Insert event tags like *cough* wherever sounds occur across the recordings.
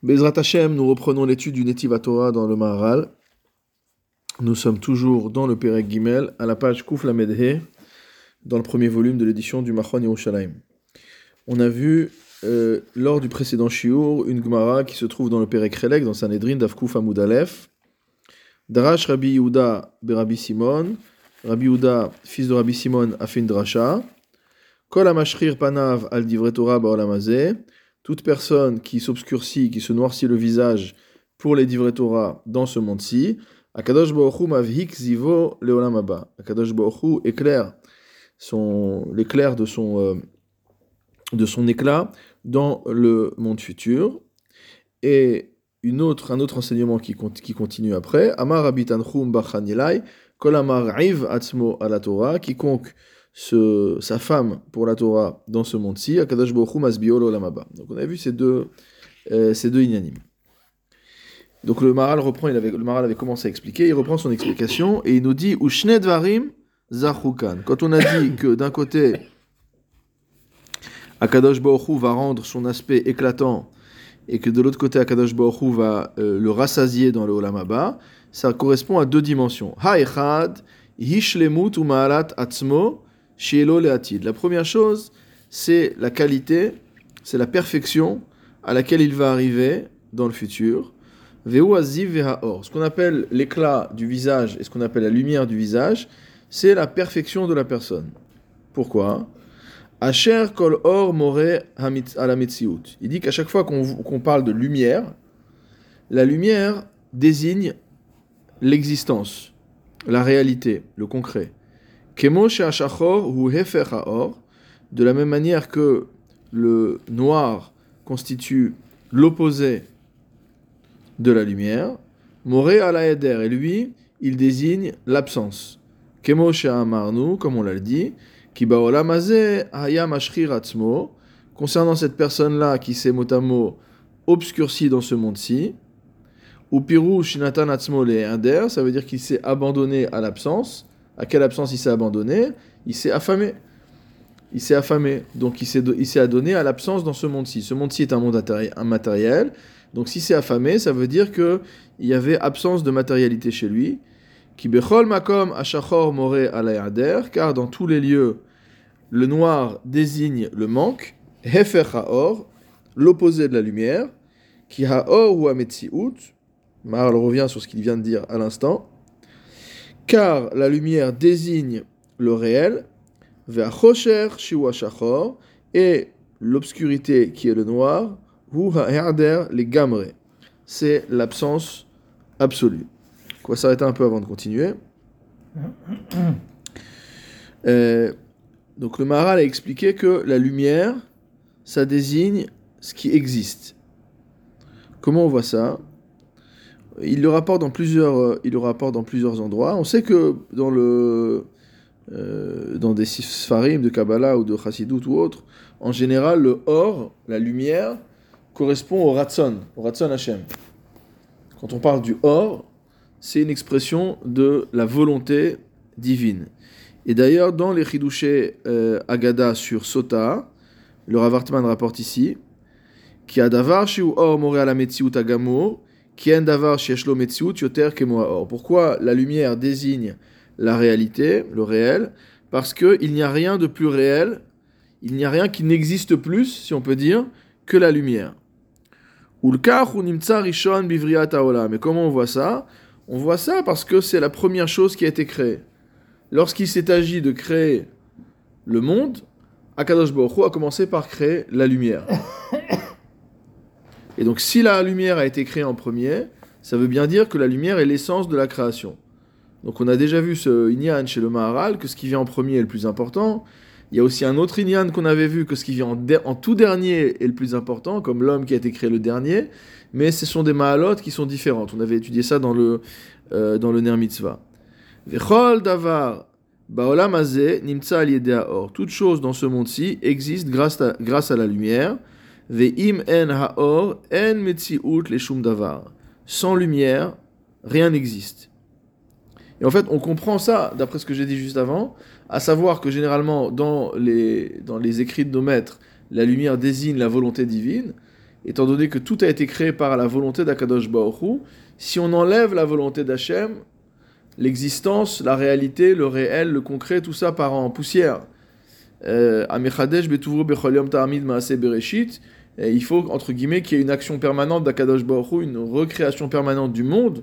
Bezrat Hashem, nous reprenons l'étude du Netiv Torah dans le Maharal. Nous sommes toujours dans le Perek Gimel, à la page Kouf Lamedhe, dans le premier volume de l'édition du Machon Yerushalayim. On a vu, euh, lors du précédent Shiur, une Gemara qui se trouve dans le Perek Relek, dans Sanhedrin, d'Avkouf Amud Aleph. Darash Rabbi Yehuda Berabi Simon. Rabbi Yehuda, fils de Rabbi Simon, a drasha. Kol Amashrir Panav al Divre toute personne qui s'obscurcit, qui se noircit le visage pour les divrei Torah dans ce monde-ci, Akadosh Baruch mavhik zivo leolam Akadosh Baruch éclaire son l'éclair de son euh, de son éclat dans le monde futur. Et une autre, un autre enseignement qui, qui continue après, Amar Abitanchum Bachanilai, Kol Amar Atzmo ala Torah, quiconque sa femme pour la Torah dans ce monde-ci, Akadash Masbiolo Lamaba. Donc on a vu ces deux, euh, ces deux Donc le Maral reprend, il avait, le Maral avait commencé à expliquer, il reprend son explication et il nous dit Ushned Varim Zachukan. Quand on a dit que d'un côté, Akadosh Baruch va rendre son aspect éclatant et que de l'autre côté, Akadosh Baruch va euh, le rassasier dans le Olamaba, ça correspond à deux dimensions. Ha'echad, Hishlemut la première chose, c'est la qualité, c'est la perfection à laquelle il va arriver dans le futur. Ce qu'on appelle l'éclat du visage et ce qu'on appelle la lumière du visage, c'est la perfection de la personne. Pourquoi? Kol or more Il dit qu'à chaque fois qu'on parle de lumière, la lumière désigne l'existence, la réalité, le concret ou de la même manière que le noir constitue l'opposé de la lumière, Moré ala eder, et lui, il désigne l'absence. Kemo amarnu, comme on l'a dit, kibaolamaze hayam ashrir concernant cette personne-là qui s'est mot à mot obscurcie dans ce monde-ci, ou piru shinatan atzmo le ça veut dire qu'il s'est abandonné à l'absence, à quelle absence il s'est abandonné Il s'est affamé. Il s'est affamé. Donc il s'est adonné à l'absence dans ce monde-ci. Ce monde-ci est un monde matériel. Donc si c'est affamé, ça veut dire qu'il y avait absence de matérialité chez lui. Qui makom ashachor more car dans tous les lieux, le noir désigne le manque. Hefer l'opposé de la lumière. Qui haor ou ametziut. Marl revient sur ce qu'il vient de dire à l'instant car la lumière désigne le réel, vers Chosher Shachor, et l'obscurité qui est le noir, ou les Gamre. C'est l'absence absolue. Va s'arrêter un peu avant de continuer. Euh, donc le Maharal a expliqué que la lumière, ça désigne ce qui existe. Comment on voit ça? Il le rapporte dans plusieurs, euh, il le rapporte dans plusieurs endroits. On sait que dans le euh, dans des sfarim de Kabbalah ou de Chassidut ou autre, en général, le or, la lumière, correspond au ratson, au ratson Hashem. Quand on parle du or, c'est une expression de la volonté divine. Et d'ailleurs, dans les Chidushé euh, Agada sur Sota, le Ravartman rapporte ici, qui a davar ou or more ala agamur, pourquoi la lumière désigne la réalité, le réel? Parce qu'il n'y a rien de plus réel, il n'y a rien qui n'existe plus, si on peut dire, que la lumière. Mais comment on voit ça? On voit ça parce que c'est la première chose qui a été créée. Lorsqu'il s'est agi de créer le monde, Akadosh Baruch a commencé par créer la lumière. *coughs* Et donc, si la lumière a été créée en premier, ça veut bien dire que la lumière est l'essence de la création. Donc, on a déjà vu ce Inyan chez le Maharal, que ce qui vient en premier est le plus important. Il y a aussi un autre Inyan qu'on avait vu, que ce qui vient en, tout dernier est le plus important, comme l'homme qui a été créé le dernier. Mais ce sont des Mahalot qui sont différentes. On avait étudié ça dans le, euh, dans le Ner Mitzvah. Vechol davar baolam nimtsa. Toute chose dans ce monde-ci existe grâce à, grâce à la lumière. Ve'im en haor en metziut le davar. Sans lumière, rien n'existe. Et en fait, on comprend ça, d'après ce que j'ai dit juste avant, à savoir que généralement, dans les, dans les écrits de nos maîtres, la lumière désigne la volonté divine, étant donné que tout a été créé par la volonté d'Akadosh Hu, si on enlève la volonté d'Hachem, l'existence, la réalité, le réel, le concret, tout ça part en poussière. Il faut, entre guillemets, qu'il y ait une action permanente d'Akadosh Baruch une recréation permanente du monde,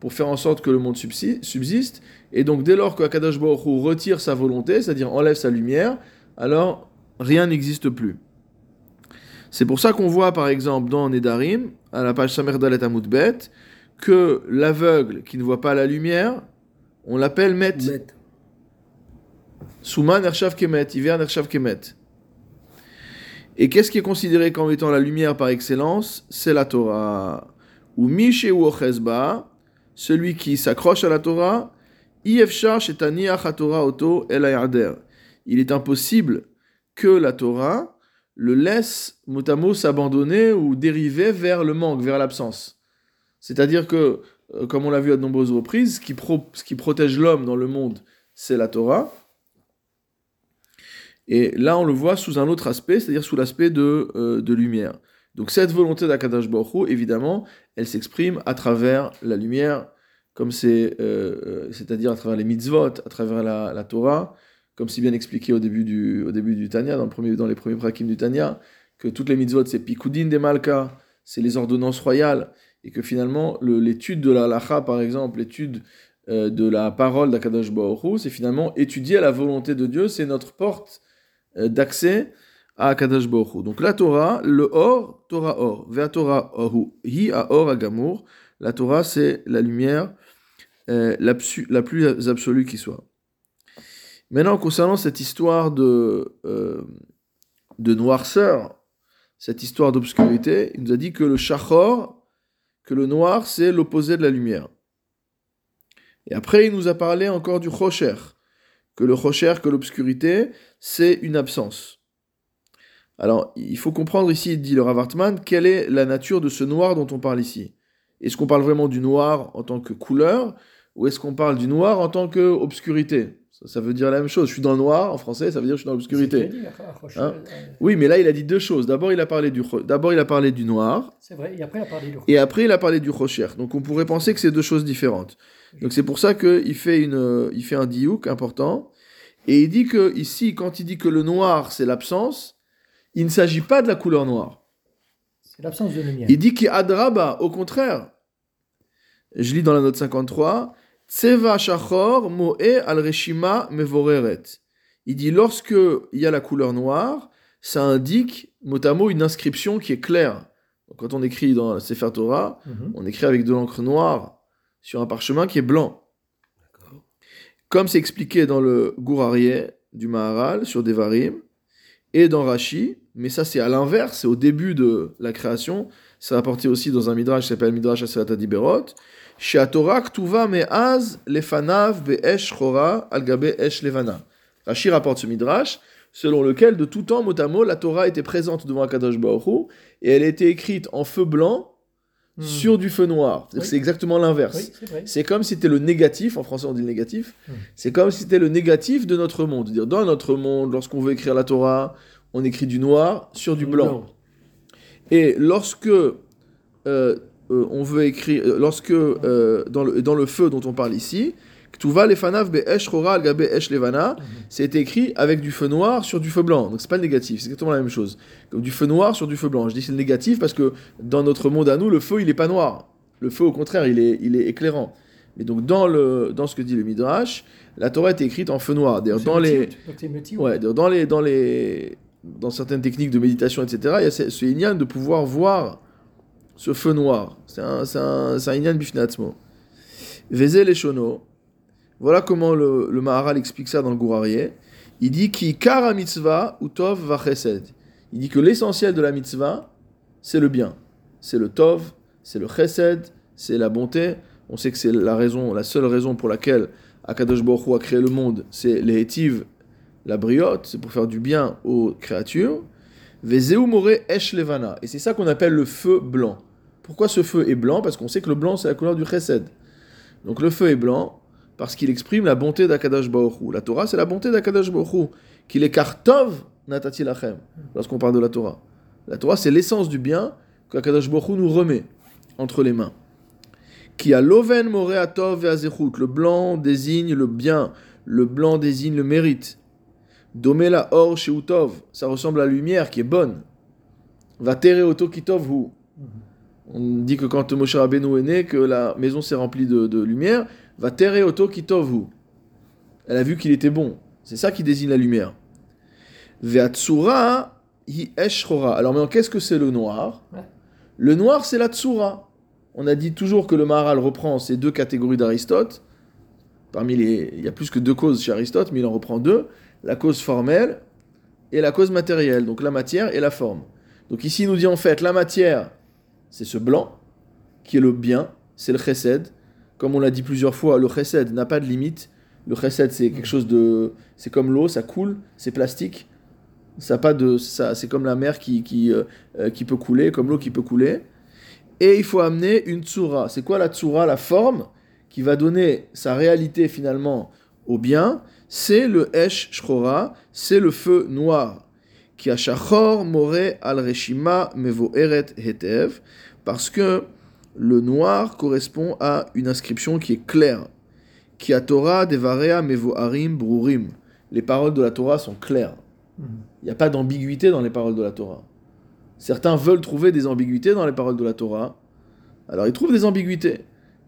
pour faire en sorte que le monde subsiste. Et donc, dès lors qu'Akadosh Baruch retire sa volonté, c'est-à-dire enlève sa lumière, alors rien n'existe plus. C'est pour ça qu'on voit, par exemple, dans Nedarim, à la page Samer Dalet Amoudbet, que l'aveugle qui ne voit pas la lumière, on l'appelle Met. Souman Ershav Kemet, hiver Ershav Kemet. Et qu'est-ce qui est considéré comme étant la lumière par excellence? C'est la Torah. Ou Mishe ou Ochezba, celui qui s'accroche à la Torah, Torah Oto El Il est impossible que la Torah le laisse mot s'abandonner ou dériver vers le manque, vers l'absence. C'est-à-dire que, euh, comme on l'a vu à de nombreuses reprises, ce qui protège l'homme dans le monde, c'est la Torah. Et là, on le voit sous un autre aspect, c'est-à-dire sous l'aspect de, euh, de lumière. Donc cette volonté d'Akadash Baruch évidemment, elle s'exprime à travers la lumière, comme c'est, euh, c'est-à-dire à travers les mitzvot, à travers la, Torah, comme si bien expliqué au début du, au début du Tanya, dans, le premier, dans les premiers prakim du Tanya, que toutes les mitzvot, c'est Pikudin des Malka, c'est les ordonnances royales, et que finalement, l'étude de la lacha, par exemple, l'étude euh, de la parole d'Akadosh Baruch c'est finalement étudier la volonté de Dieu, c'est notre porte euh, d'accès à Akadosh Baruch Donc la Torah, le Or, Torah Or, Vea Torah Oru, Hi a Or Agamour, la Torah c'est la lumière euh, la, plus absolue qui soit. Maintenant, concernant cette histoire de, euh, de noirceur, cette histoire d'obscurité, il nous a dit que le Shachor, que le noir, c'est l'opposé de la lumière. Et après, il nous a parlé encore du Rocher, que le Rocher, que l'obscurité, c'est une absence. Alors, il faut comprendre ici, dit le Ravartman, quelle est la nature de ce noir dont on parle ici. Est-ce qu'on parle vraiment du noir en tant que couleur, ou est-ce qu'on parle du noir en tant qu'obscurité? Ça, veut dire la même chose. Je suis dans le noir, en français, ça veut dire que je suis dans l'obscurité. Hein? oui, mais là, il a dit deux choses. D'abord, il a parlé du, d'abord, il a parlé du noir. C'est vrai, et après, il a parlé du Et après, il a parlé du rocher. Donc, on pourrait penser que c'est deux choses différentes. Donc, c'est pour ça qu'il fait, une, il fait un diouk important. Et il dit que, ici, quand il dit que le noir, c'est l'absence, il ne s'agit pas de la couleur noire. C'est l'absence de lumière. Il dit qu'Adraba, au contraire, je lis dans la note 53, Tseva shachor moe al reshima mevoreret. Il dit lorsque il y a la couleur noire, ça indique mot une inscription qui est claire. quand on écrit dans la Sefer Torah, mhm. on écrit avec de l'encre noire sur un parchemin qui est blanc. Comme c'est expliqué dans le Gourarié du Maharal sur Devarim et dans Rashi, mais ça c'est à l'inverse, c'est au début de la création. C'est apporté aussi dans un midrash qui s'appelle Midrash Aserat Diberot. lefanav be'esh chora al esh levana. Rashi rapporte ce midrash selon lequel de tout temps, mot à mot, la Torah était présente devant Akadosh Baruch et elle était écrite en feu blanc hmm. sur du feu noir. C'est exactement l'inverse. c'est comme si c'était le négatif, en français on dit le négatif, hmm. c'est comme si c'était le négatif de notre monde. Dire, dans notre monde, lorsqu'on veut écrire la Torah, on écrit du noir sur du blanc. Et lorsque euh, euh, on veut écrire, euh, lorsque dans, le, dans le feu dont on parle ici, Ktuva lefanav al esh levana, c'est écrit avec du feu noir sur du feu blanc. Donc c'est pas le négatif, c'est exactement la même chose. Comme du feu noir sur du feu blanc. Je dis c'est le négatif parce que dans notre monde à nous, le feu il est pas noir. Le feu au contraire, il est, il est éclairant. Mais donc dans, le, dans ce que dit le Midrash, la Torah est écrite en feu noir. D'ailleurs dans les, ouais, dans les, dans les, dans certaines techniques de méditation, etc., il y a ce, ce de pouvoir voir ce feu noir. C'est un, c'est un, un inyan bifnatzmo. Vezé les Voilà comment le, Maharal explique ça dans le Gourarié. Il dit ki kara mitzvah ou tov va. Il dit que l'essentiel de la mitzvah, c'est le bien. C'est le tov, c'est le chesed, c'est la bonté. On sait que c'est la raison, la seule raison pour laquelle Akadosh Baruch a créé le monde, c'est les la briotte, c'est pour faire du bien aux créatures. Esh. Et c'est ça qu'on appelle le feu blanc. Pourquoi ce feu est blanc? Parce qu'on sait que le blanc, c'est la couleur du chesed. Donc le feu est blanc parce qu'il exprime la bonté d'Akadash Baruch La Torah, c'est la bonté d'Akadash Baruch qu'il est kartov natati lachem, lorsqu'on parle de la Torah. La Torah, c'est l'essence du bien qu'Akadosh Baruch Hu nous remet entre les mains. Qui a l'oven moreatov et Le blanc désigne le bien, le blanc désigne le mérite. Domela or sheutov, ça ressemble à la lumière qui est bonne. Va oto kitov hu. On dit que quand Moshe Rabbeinu est né, que la maison s'est remplie de, lumière. Va oto kitov hu. Elle a vu qu'il était bon. C'est ça qui désigne la lumière. Veatsura hi eshchora. Alors maintenant, qu'est-ce que c'est le noir? Le noir, c'est la tsura. On a dit toujours que le Maharal reprend ces deux catégories d'Aristote. Parmi les, il y a plus que deux causes chez Aristote, mais il en reprend deux la cause formelle et la cause matérielle, donc la matière et la forme. Donc ici, il nous dit en fait, la matière, c'est ce blanc, qui est le bien, c'est le chesed. Comme on l'a dit plusieurs fois, le chesed n'a pas de limite. Le chesed, c'est quelque chose de. C'est comme l'eau, ça coule, c'est plastique. Ça pas de. Ça, c'est comme la mer qui, qui, euh, euh, qui peut couler, comme l'eau qui peut couler. Et il faut amener une tsura. C'est quoi la tsura La forme qui va donner sa réalité finalement au bien? C'est le Esh Shchora, c'est le feu noir. Qui a Shachor More al Reshima Mevo Eret Hetev, parce que le noir correspond à une inscription qui est claire. Qui a Torah Devarea Mevo Arim Brurim. Les paroles de la Torah sont claires. Il n'y a pas d'ambiguïté dans les paroles de la Torah. Certains veulent trouver des ambiguïtés dans les paroles de la Torah. Alors ils trouvent des ambiguïtés.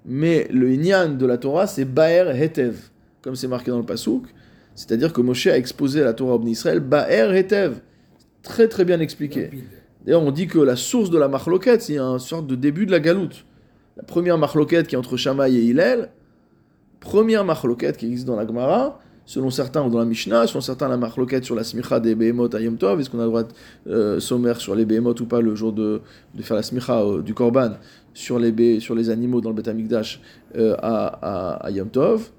Mais le Inyan de la Torah, c'est Baer Hetev comme c'est marqué dans le Passouk. C'est-à-dire que Moshe a exposé la Torah au Israël, Ba'er Hetev. Très très bien expliqué. D'ailleurs, on dit que la source de la marloquette, c'est une sorte de début de la galoute. La première marloquette qui est entre Shamaï et Hillel, première marloquette qui existe dans la Gemara, selon certains ou dans la Mishnah, selon certains la marloquette sur la smicha des Behemoth à Yom Tov, est-ce qu'on a le droit de euh, sommaire sur les Behemoth ou pas le jour de, de faire la smicha euh, du Korban sur les, sur les animaux dans le Beth Amikdash euh, à, à, à Yom Tov?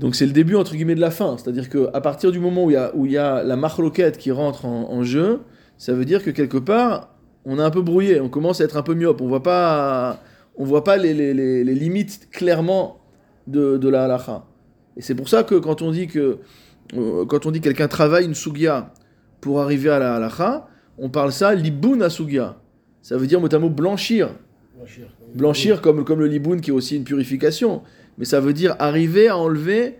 Donc c'est le début entre guillemets de la fin, c'est-à-dire qu'à partir du moment où il y y a la marloquette qui rentre en, jeu, ça veut dire que quelque part on est un peu brouillé, on commence à être un peu myope, on voit pas, on voit pas les, les, les, limites clairement de, de la halacha. Et c'est pour ça que quand on dit que euh, quand on dit quelqu'un travaille une sugia pour arriver à la halacha, on parle ça liboun à sugia. Ça veut dire mot blanchir. Blanchir, blanchir comme, comme le liboun qui est aussi une purification mais ça veut dire arriver à enlever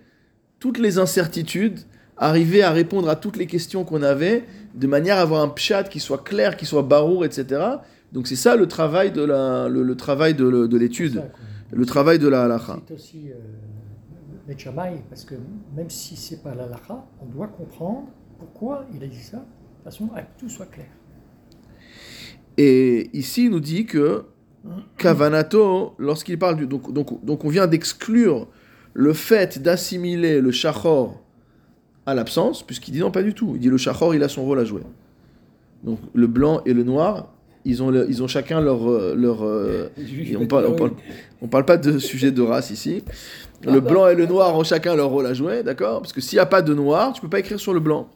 toutes les incertitudes, arriver à répondre à toutes les questions qu'on avait, de manière à avoir un pshat qui soit clair, qui soit barour, etc. Donc c'est ça le travail de la, le, travail de, de l'étude, le travail de la halacha. C'est aussi euh, parce que même si c'est pas la halacha, on doit comprendre pourquoi il a dit ça, de façon à que tout soit clair. Et ici, il nous dit que Kavanato, lorsqu'il parle du. Donc, donc, donc on vient d'exclure le fait d'assimiler le shachor à l'absence, puisqu'il dit non, pas du tout. Il dit le shachor, il a son rôle à jouer. Donc le blanc et le noir, ils ont, ils ont chacun leur. Euh, leur euh, *laughs* on, parle, on, parle, pas de *laughs* sujet de race ici. Le blanc et le noir ont chacun leur rôle à jouer, d'accord? Parce que s'il n'y a pas de noir, tu peux pas écrire sur le blanc.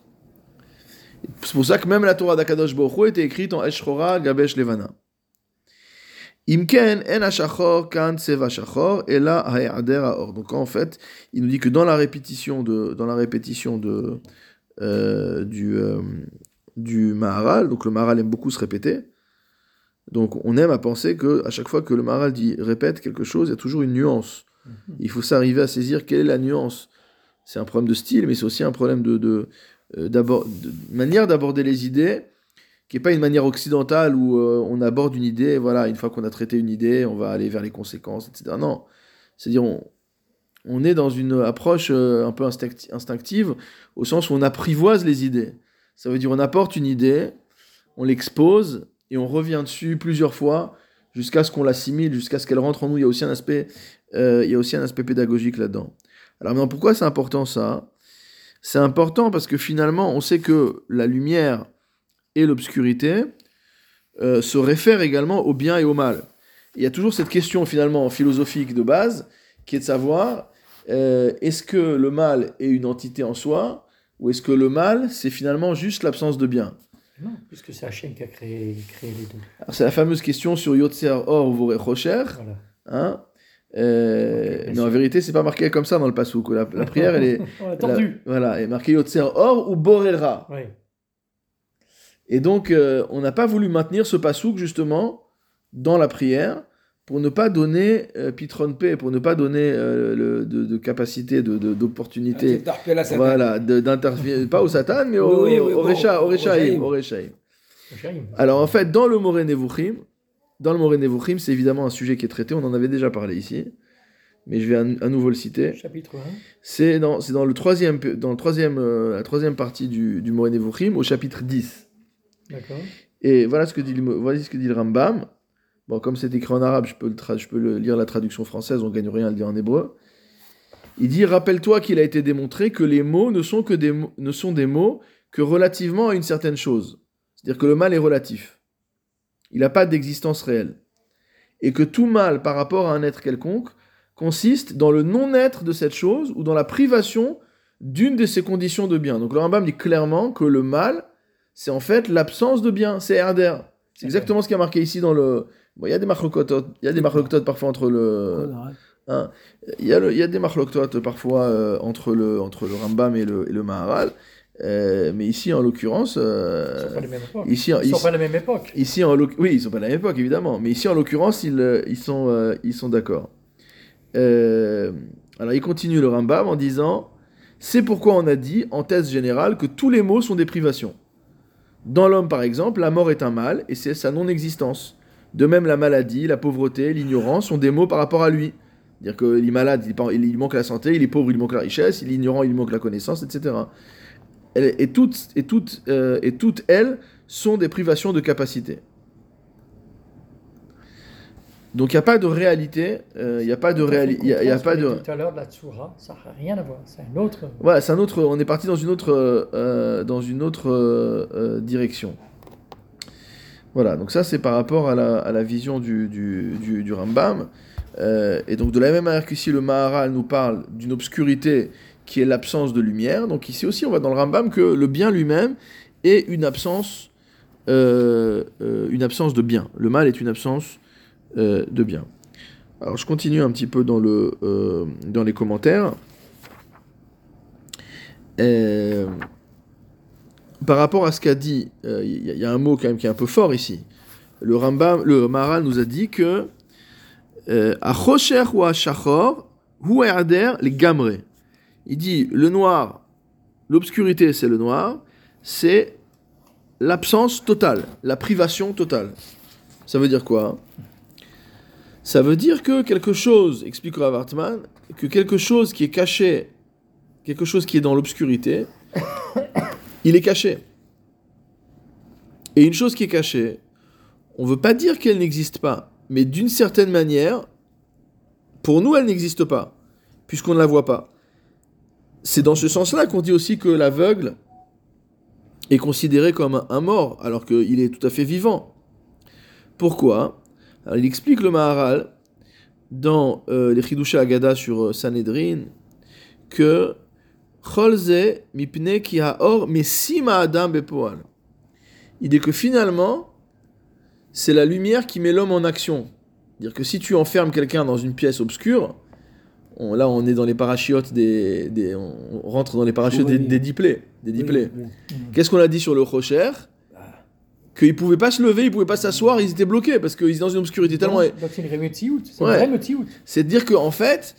C'est pour ça que même la Torah d'Akadosh Baruch était écrite en Eshchora Gabesh Levana. Imken en ashachor kan seva shachor et là or. Donc en fait, il nous dit que dans la répétition de dans la répétition de euh, du euh, du Maharal, donc le Maharal aime beaucoup se répéter. Donc on aime à penser que à chaque fois que le Maharal dit répète quelque chose, il y a toujours une nuance. Mhm. Il faut s'arriver à saisir quelle est la nuance. C'est un problème de style, mais c'est aussi un problème de, de, euh, de manière d'aborder les idées qui n'est pas une manière occidentale où euh, on aborde une idée, voilà, une fois qu'on a traité une idée, on va aller vers les conséquences, etc. Non. C'est-à-dire, on, on, est dans une approche euh, un peu instinctive, au sens où on apprivoise les idées. Ça veut dire, on apporte une idée, on l'expose, et on revient dessus plusieurs fois, jusqu'à ce qu'on l'assimile, jusqu'à ce qu'elle rentre en nous. Il y a aussi un aspect, euh, il y a aussi un aspect pédagogique là-dedans. Alors maintenant, pourquoi c'est important ça? C'est important parce que finalement, on sait que la lumière et l'obscurité euh, se réfèrent également au bien et au mal. Il y a toujours cette question finalement philosophique de base qui est de savoir euh, est-ce que le mal est une entité en soi ou est-ce que le mal c'est finalement juste l'absence de bien? Non, puisque c'est Hachem qui a créé, créé les deux. C'est la fameuse question sur Yotzer Or ou Rocher. Voilà. Hein euh, mais en vérité, c'est pas marqué comme ça dans le Passouk. La, la prière, elle est. *laughs* On a tordu. voilà, elle est marquée Yotzer Or ou Borera. Oui. Et donc, euh, on n'a pas voulu maintenir ce pasouk, justement, dans la prière, pour ne pas donner euh, pitron P, pour ne pas donner euh, le- de, de capacité, de- de- d'opportunité, à Satan. voilà, de- d'intervenir, pas au Satan, mais au, Oui, oui, oui, au, au- Recha- au au Rechaim, au. Alors en fait, dans le Moré Nevuchim, dans le Moré Nevuchim, c'est évidemment un sujet qui est traité, on en avait déjà parlé ici, mais je vais à, à nouveau le citer. Chapitre 1. C'est dans, c'est dans, le troisième, dans le troisième, euh, la troisième partie du, du Moré Nevuchim, au chapitre 10. Et voilà ce que dit ce que dit le Rambam. Bon, comme c'est écrit en arabe, je peux, le je peux lire la traduction française, on gagne rien à le dire en hébreu. Il dit Rappelle-toi qu'il a été démontré que les mots ne sont, que des, ne sont des mots que relativement à une certaine chose. C'est-à-dire que le mal est relatif. Il n'a pas d'existence réelle. Et que tout mal par rapport à un être quelconque consiste dans le non-être de cette chose ou dans la privation d'une de ses conditions de bien. Donc le Rambam dit clairement que le mal, c'est en fait l'absence de bien, c'est herder. C'est exactement ce qui a marqué ici dans le. Bon, il y a des marlocototes, il y a des parfois entre le. hein, il, y a le- y a des marlocototes parfois euh, entre, le, entre le Rambam et le, et le Maharal. Euh, mais ici, en l'occurrence. Ils euh, ne sont pas de la même époque. ici, Ils ne sont pas de la même époque. Ici, en oui, ils sont pas de la même époque, évidemment. Mais ici, en l'occurrence, ils, euh, ils sont, ils sont d'accord. Alors, il continue le Rambam en disant C'est pourquoi on a dit, en thèse générale, que tous les maux sont des privations. Dans l'homme, par exemple, la mort est un mal et c'est sa non-existence. De même, la maladie, la pauvreté, l'ignorance sont des maux par rapport à lui. C'est-à-dire qu'il est malade, il, manque la santé, il est pauvre, il manque la richesse, il est ignorant, il manque la connaissance, etc. Et toutes, et, toutes, euh, et toutes elles sont des privations de capacité. Donc il n'y a pas de réalité, euh, il n'y a pas de réalité, il y a, pas de... Tout à l'heure de la Tsura, ça n'a rien à voir. C'est un autre. Voilà, c'est un autre. On est parti dans une autre, euh, euh, dans une autre euh, euh, direction. Voilà, donc ça c'est par rapport à la, à la vision du, du, du, du Rambam. Euh, et donc de la même manière qu'ici le Maharal nous parle d'une obscurité qui est l'absence de lumière, donc ici aussi on va dans le Rambam que le bien lui-même est une absence, euh, euh, une absence de bien. Le mal est une absence euh, de bien. Alors je continue un petit peu dans, le, euh, dans les commentaires. Euh, par rapport à ce qu'a dit, euh, il y, a- un mot quand même qui est un peu fort ici. Le Rambam, le Maharal nous a dit que euh, à Chosher ou à Shachor, ou à Herder, les gamrés. Il dit le noir, l'obscurité c'est le noir, c'est l'absence totale, la privation totale. Ça veut dire quoi? Ça veut dire que quelque chose, explique Rav que quelque chose qui est caché, quelque chose qui est dans l'obscurité, il est caché. Et une chose qui est cachée, on ne veut pas dire qu'elle n'existe pas, mais d'une certaine manière, pour nous, elle n'existe pas, puisqu'on ne la voit pas. C'est dans ce sens-là qu'on dit aussi que l'aveugle est considéré comme un mort, alors qu'il est tout à fait vivant. Pourquoi? Alors, Il explique le Maharal dans euh, les Chidusha Agada sur euh, Sanhedrin que Cholze mipne ki haor adam bepoal. Il dit que finalement, c'est la lumière qui met l'homme en action. Dire que si tu enfermes quelqu'un dans une pièce obscure, on- là on est dans les parachutes des, des- on rentre dans les parachutes des, Oui. des diplés, des diplés. Oui, oui. Qu'est-ce qu'on a dit sur le Rocher? Qu'ils pouvaient pas se lever, ils pouvaient pas s'asseoir, ils étaient bloqués parce qu'ils étaient dans une obscurité tellement. Donc, c'est une vraie. C'est Ouais. C'est de dire qu'en fait,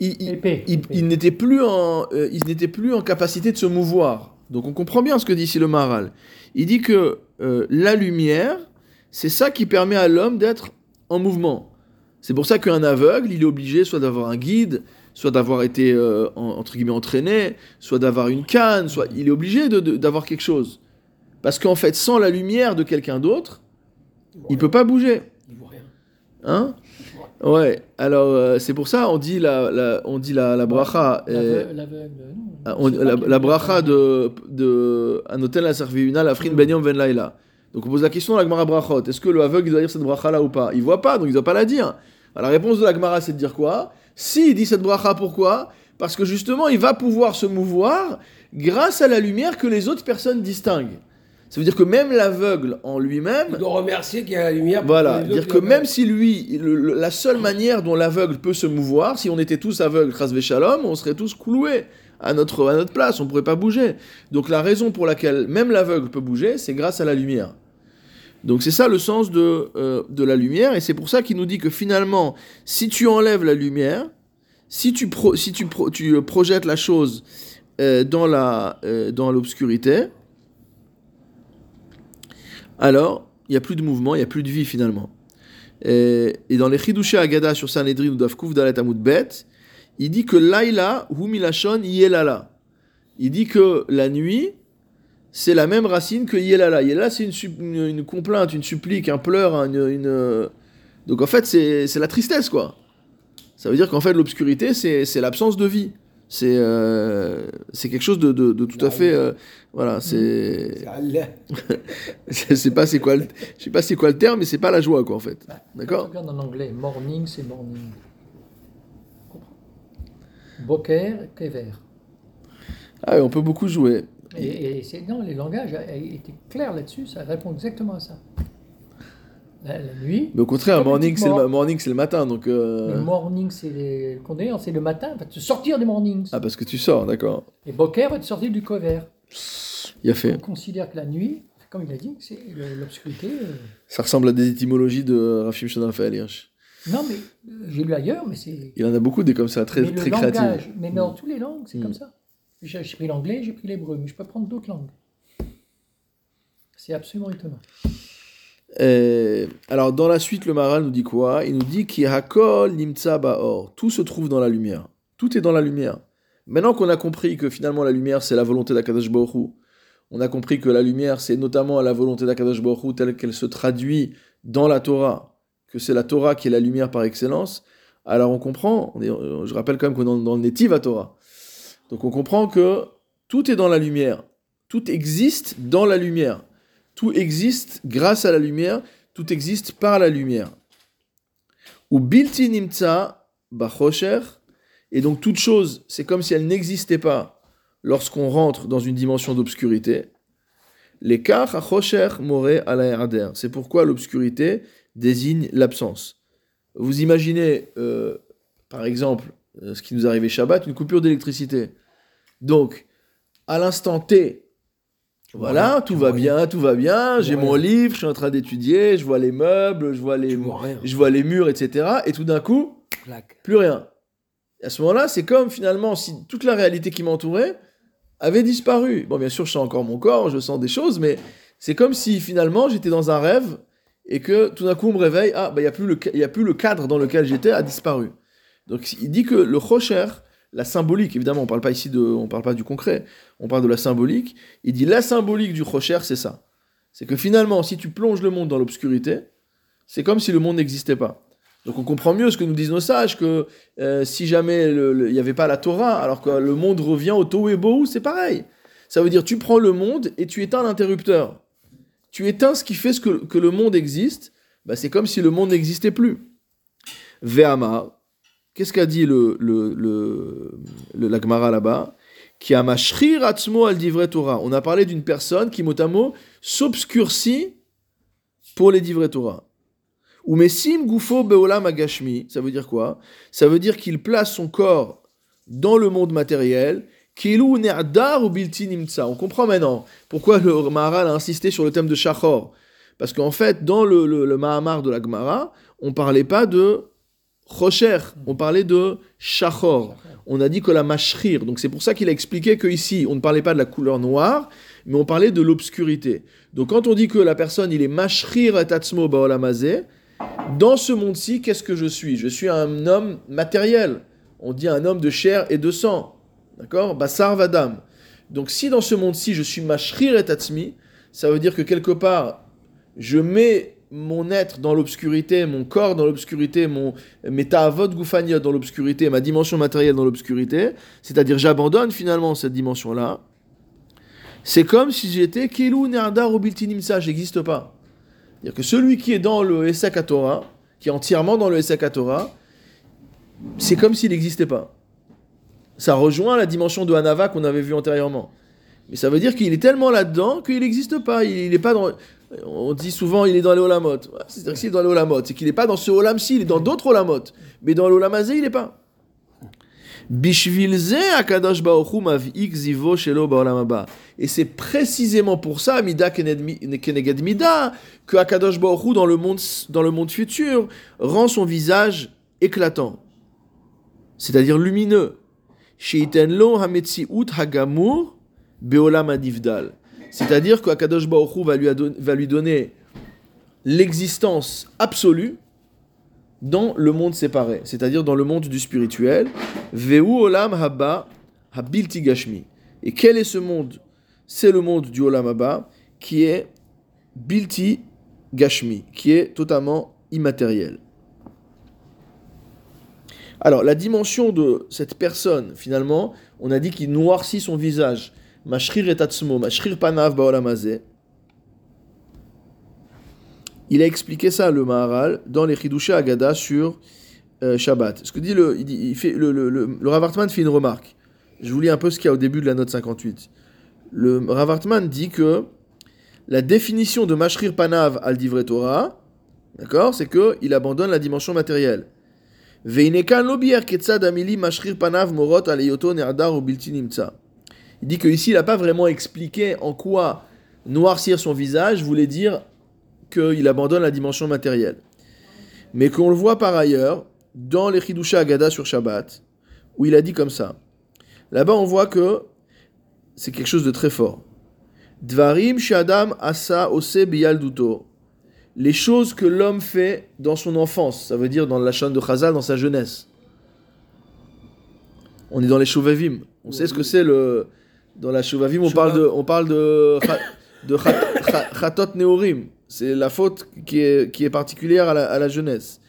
ils, ils- Épais. ils- épais. ils n'étaient plus en, euh, ils n'étaient plus en capacité de se mouvoir. Donc on comprend bien ce que dit ici le Maharal. Il dit que euh, la lumière, c'est ça qui permet à l'homme d'être en mouvement. C'est pour ça qu'un aveugle, il est obligé soit d'avoir un guide, soit d'avoir été euh, en- entre guillemets entraîné, soit d'avoir une canne, soit il est obligé de- de- d'avoir quelque chose. Parce qu'en fait, sans la lumière de quelqu'un d'autre, il peut pas bouger. Il voit rien. Hein Ouais, alors euh, c'est pour ça on dit la, la- on dit la, la bracha, euh, L'aveugle, l'aveugle, non. ah, la, la bracha de, de Anotel la Serviuna, la Frin Ben Yom Ben Laila. Donc on pose la question à la Gemara Brachot, est-ce que le aveugle doit dire cette bracha là ou pas? Il voit pas, donc il doit pas la dire. Alors, la réponse de la Gemara c'est de dire quoi? Si il dit cette bracha, pourquoi? Parce que justement il va pouvoir se mouvoir grâce à la lumière que les autres personnes distinguent. Ça veut dire que même l'aveugle en lui-même, Il doit remercier qu'il y a la lumière. pour voilà, dire que même si lui, le- le- la seule manière dont l'aveugle peut se mouvoir, si on était tous aveugles, Chas Shalom, on serait tous cloués à notre, à notre place, on ne pourrait pas bouger. Donc la raison pour laquelle même l'aveugle peut bouger, c'est grâce à la lumière. Donc c'est ça le sens de, euh, de la lumière, et c'est pour ça qu'il nous dit que finalement, si tu enlèves la lumière, si tu, pro, si tu, pro, tu projettes la chose euh, dans euh, dans l'obscurité, alors il n'y a plus de mouvement, il n'y a plus de vie finalement. Et, dans les Chidushé Agada sur Sanhedrin ou Davkouf Dalet Bet, il dit que Laila hu milashon yelala. Il dit que la nuit, c'est la même racine que yelala. Yelala, c'est une, une, une complainte, une supplique, un pleur, une. une- Donc en fait, c'est la tristesse, quoi. Ça veut dire qu'en fait, l'obscurité, c'est l'absence de vie. C'est euh, c'est quelque chose de, de, de tout à fait. euh, voilà, c'est. C'est. *laughs* Je sais pas c'est quoi, le- je sais pas c'est quoi le terme, mais c'est pas la joie, quoi, en fait. Bah, D'accord regarde en anglais, morning, c'est morning. Boker, kever. Ah, on peut beaucoup jouer. Et, et c'est, non, les langages été clairs là-dessus, ça répond exactement à ça. La, la nuit, Mais au contraire, morning, c'est le, morning, c'est le matin, donc. euh, le morning, c'est les, condamné, c'est le matin, va te sortir des mornings. Ah, parce que tu sors, d'accord. Et Boker va te sortir du cover. Il a fait. On considère que la nuit, comme il a dit, c'est l'obscurité. euh, Ça ressemble à des étymologies de Rafim Raphaël Hirsch. Non, mais euh, j'ai lu ailleurs, mais c'est. Il en a beaucoup des comme ça, très, mais très créatives. mais dans toutes les langues, c'est Mm. comme ça. J'ai pris l'anglais, j'ai pris l'hébreu, mais je peux prendre d'autres langues. C'est absolument étonnant. Euh, alors, dans la suite, le Maral nous dit quoi? Il nous dit Ki hakol. Tout se trouve dans la lumière. Tout est dans la lumière. Maintenant qu'on a compris que finalement la lumière, c'est la volonté d'Akadosh Baruch on a compris que la lumière, c'est notamment la volonté d'Akadosh Baruch Hu telle qu'elle se traduit dans la Torah, que c'est la Torah qui est la lumière par excellence, alors on comprend, euh, je rappelle quand même qu'on est dans le Netiv à Torah. Donc on comprend que tout est dans la lumière. Tout existe dans la lumière. Tout existe grâce à la lumière. Tout existe par la lumière. Ou bilti nimtsa bachosher. Et donc toute chose, c'est comme si elle n'existait pas lorsqu'on rentre dans une dimension d'obscurité. L'écart à moré à la. C'est pourquoi l'obscurité désigne l'absence. Vous imaginez, euh, par exemple, euh, ce qui nous arrivait Shabbat, une coupure d'électricité. Donc, à l'instant T, voilà, tout va bien, tout va bien, j'ai mon livre, je suis en train d'étudier, je vois les meubles, je vois les, Tu vois rien. je vois les murs, etc. Et tout d'un coup, Clac. plus rien. Et à ce moment-là, c'est comme finalement si toute la réalité qui m'entourait avait disparu. Bon, bien sûr, je sens encore mon corps, je sens des choses, mais c'est comme si finalement j'étais dans un rêve et que tout d'un coup on me réveille, ah, bah, il n'y a, plus le y a plus le cadre dans lequel j'étais a disparu. Donc il dit que le rocher, la symbolique, évidemment, on parle pas ici de, on parle pas du concret, on parle de la symbolique. Il dit la symbolique du rocher, c'est ça. C'est que finalement, si tu plonges le monde dans l'obscurité, c'est comme si le monde n'existait pas. Donc on comprend mieux ce que nous disent nos sages, que euh, si jamais il n'y avait pas la Torah, alors que le monde revient au Tohubohu, c'est pareil. Ça veut dire tu prends le monde et tu éteins l'interrupteur. Tu éteins ce qui fait ce que, que le monde existe, bah, c'est comme si le monde n'existait plus. Ve'amar, qu'est-ce qu'a dit le, la Gemara là-bas? Qui a al Torah. On a parlé d'une personne qui, mot à mot, s'obscurcit pour les divrei Torah. Ou mesim gufo beolam agashmi, ça veut dire quoi? Ça veut dire qu'il place son corps dans le monde matériel. On comprend maintenant pourquoi le Maharal a insisté sur le thème de Shachor. Parce qu'en fait, dans le, le, le Mahamar de la Gemara, on parlait pas de Rocher, on parlait de Shachor. On a dit que la mashrir, donc c'est pour ça qu'il a expliqué que ici on ne parlait pas de la couleur noire, mais on parlait de l'obscurité. Donc quand on dit que la personne il est mashrir et atzmo baolamazé, dans ce monde-ci, qu'est-ce que je suis? Je suis un homme matériel. On dit un homme de chair et de sang. D'accord? Bassar vadam. Donc si dans ce monde-ci, je suis mashrir et atzmi, ça veut dire que quelque part, je mets mon être dans l'obscurité, mon corps dans l'obscurité, mon mes ta'avot gufaniot dans l'obscurité, ma dimension matérielle dans l'obscurité, c'est-à-dire j'abandonne finalement cette dimension-là. C'est comme si j'étais Kelu Nerdar ou Biltinimsa, j'existe pas. C'est-à-dire que celui qui est dans le Torah, qui est entièrement dans le Torah, c'est comme s'il n'existait pas. Ça rejoint la dimension de Hanava qu'on avait vu antérieurement. Mais ça veut dire qu'il est tellement là-dedans qu'il n'existe pas. Il n'est pas dans. On dit souvent il est dans les Olamot. C'est-à-dire que s'il est dans les Olamot, c'est qu'il n'est pas dans ce Olam-ci, il est dans d'autres Olamot. Mais dans l'Olamazé, il n'est pas. Et c'est précisément pour ça, mida keneged mida, que akadosh baochu dans le monde dans le monde futur rend son visage éclatant, c'est-à-dire lumineux. Sheiten lo hametziut hagamur beolam adivdal. C'est-à-dire qu'Akadosh Baruch va lui, va donner l'existence absolue dans le monde séparé, c'est-à-dire dans le monde du spirituel. Veu olam haba habilti gashmi. Et quel est ce monde? C'est le monde du olam haba qui est bilti gashmi, qui est totalement immatériel. Alors, la dimension de cette personne, finalement, on a dit qu'il noircit son visage. Mashrir et atzmo, mashrir panav baolamazé. Il a expliqué ça, le Maharal, dans les Chidushé Agada sur euh, Shabbat. Ce que dit le, il, fait, le, le, le, le Ravartman fait une remarque. Je vous lis un peu ce qu'il y a au début de la note 58. Le Ravartman dit que la définition de Mashrir Panav al Divre Torah, d'accord, c'est qu'il abandonne la dimension matérielle. Il dit que ici, il n'a pas vraiment expliqué en quoi noircir son visage voulait dire qu'il abandonne la dimension matérielle. Mais qu'on le voit par ailleurs dans les Chidusha Agada sur Shabbat, où il a dit comme ça. Là-bas, on voit que c'est quelque chose de très fort. Dvarim shadam asa ose biyalduto les choses que l'homme fait dans son enfance, ça veut dire dans la chaîne de Chazal, dans sa jeunesse. On est dans les Shuvavim. On sait ce que c'est le. Dans la Shuvavim, on parle de, on parle de, *coughs* de Chatot Neorim. C'est la faute qui est, qui est particulière à la, à la jeunesse.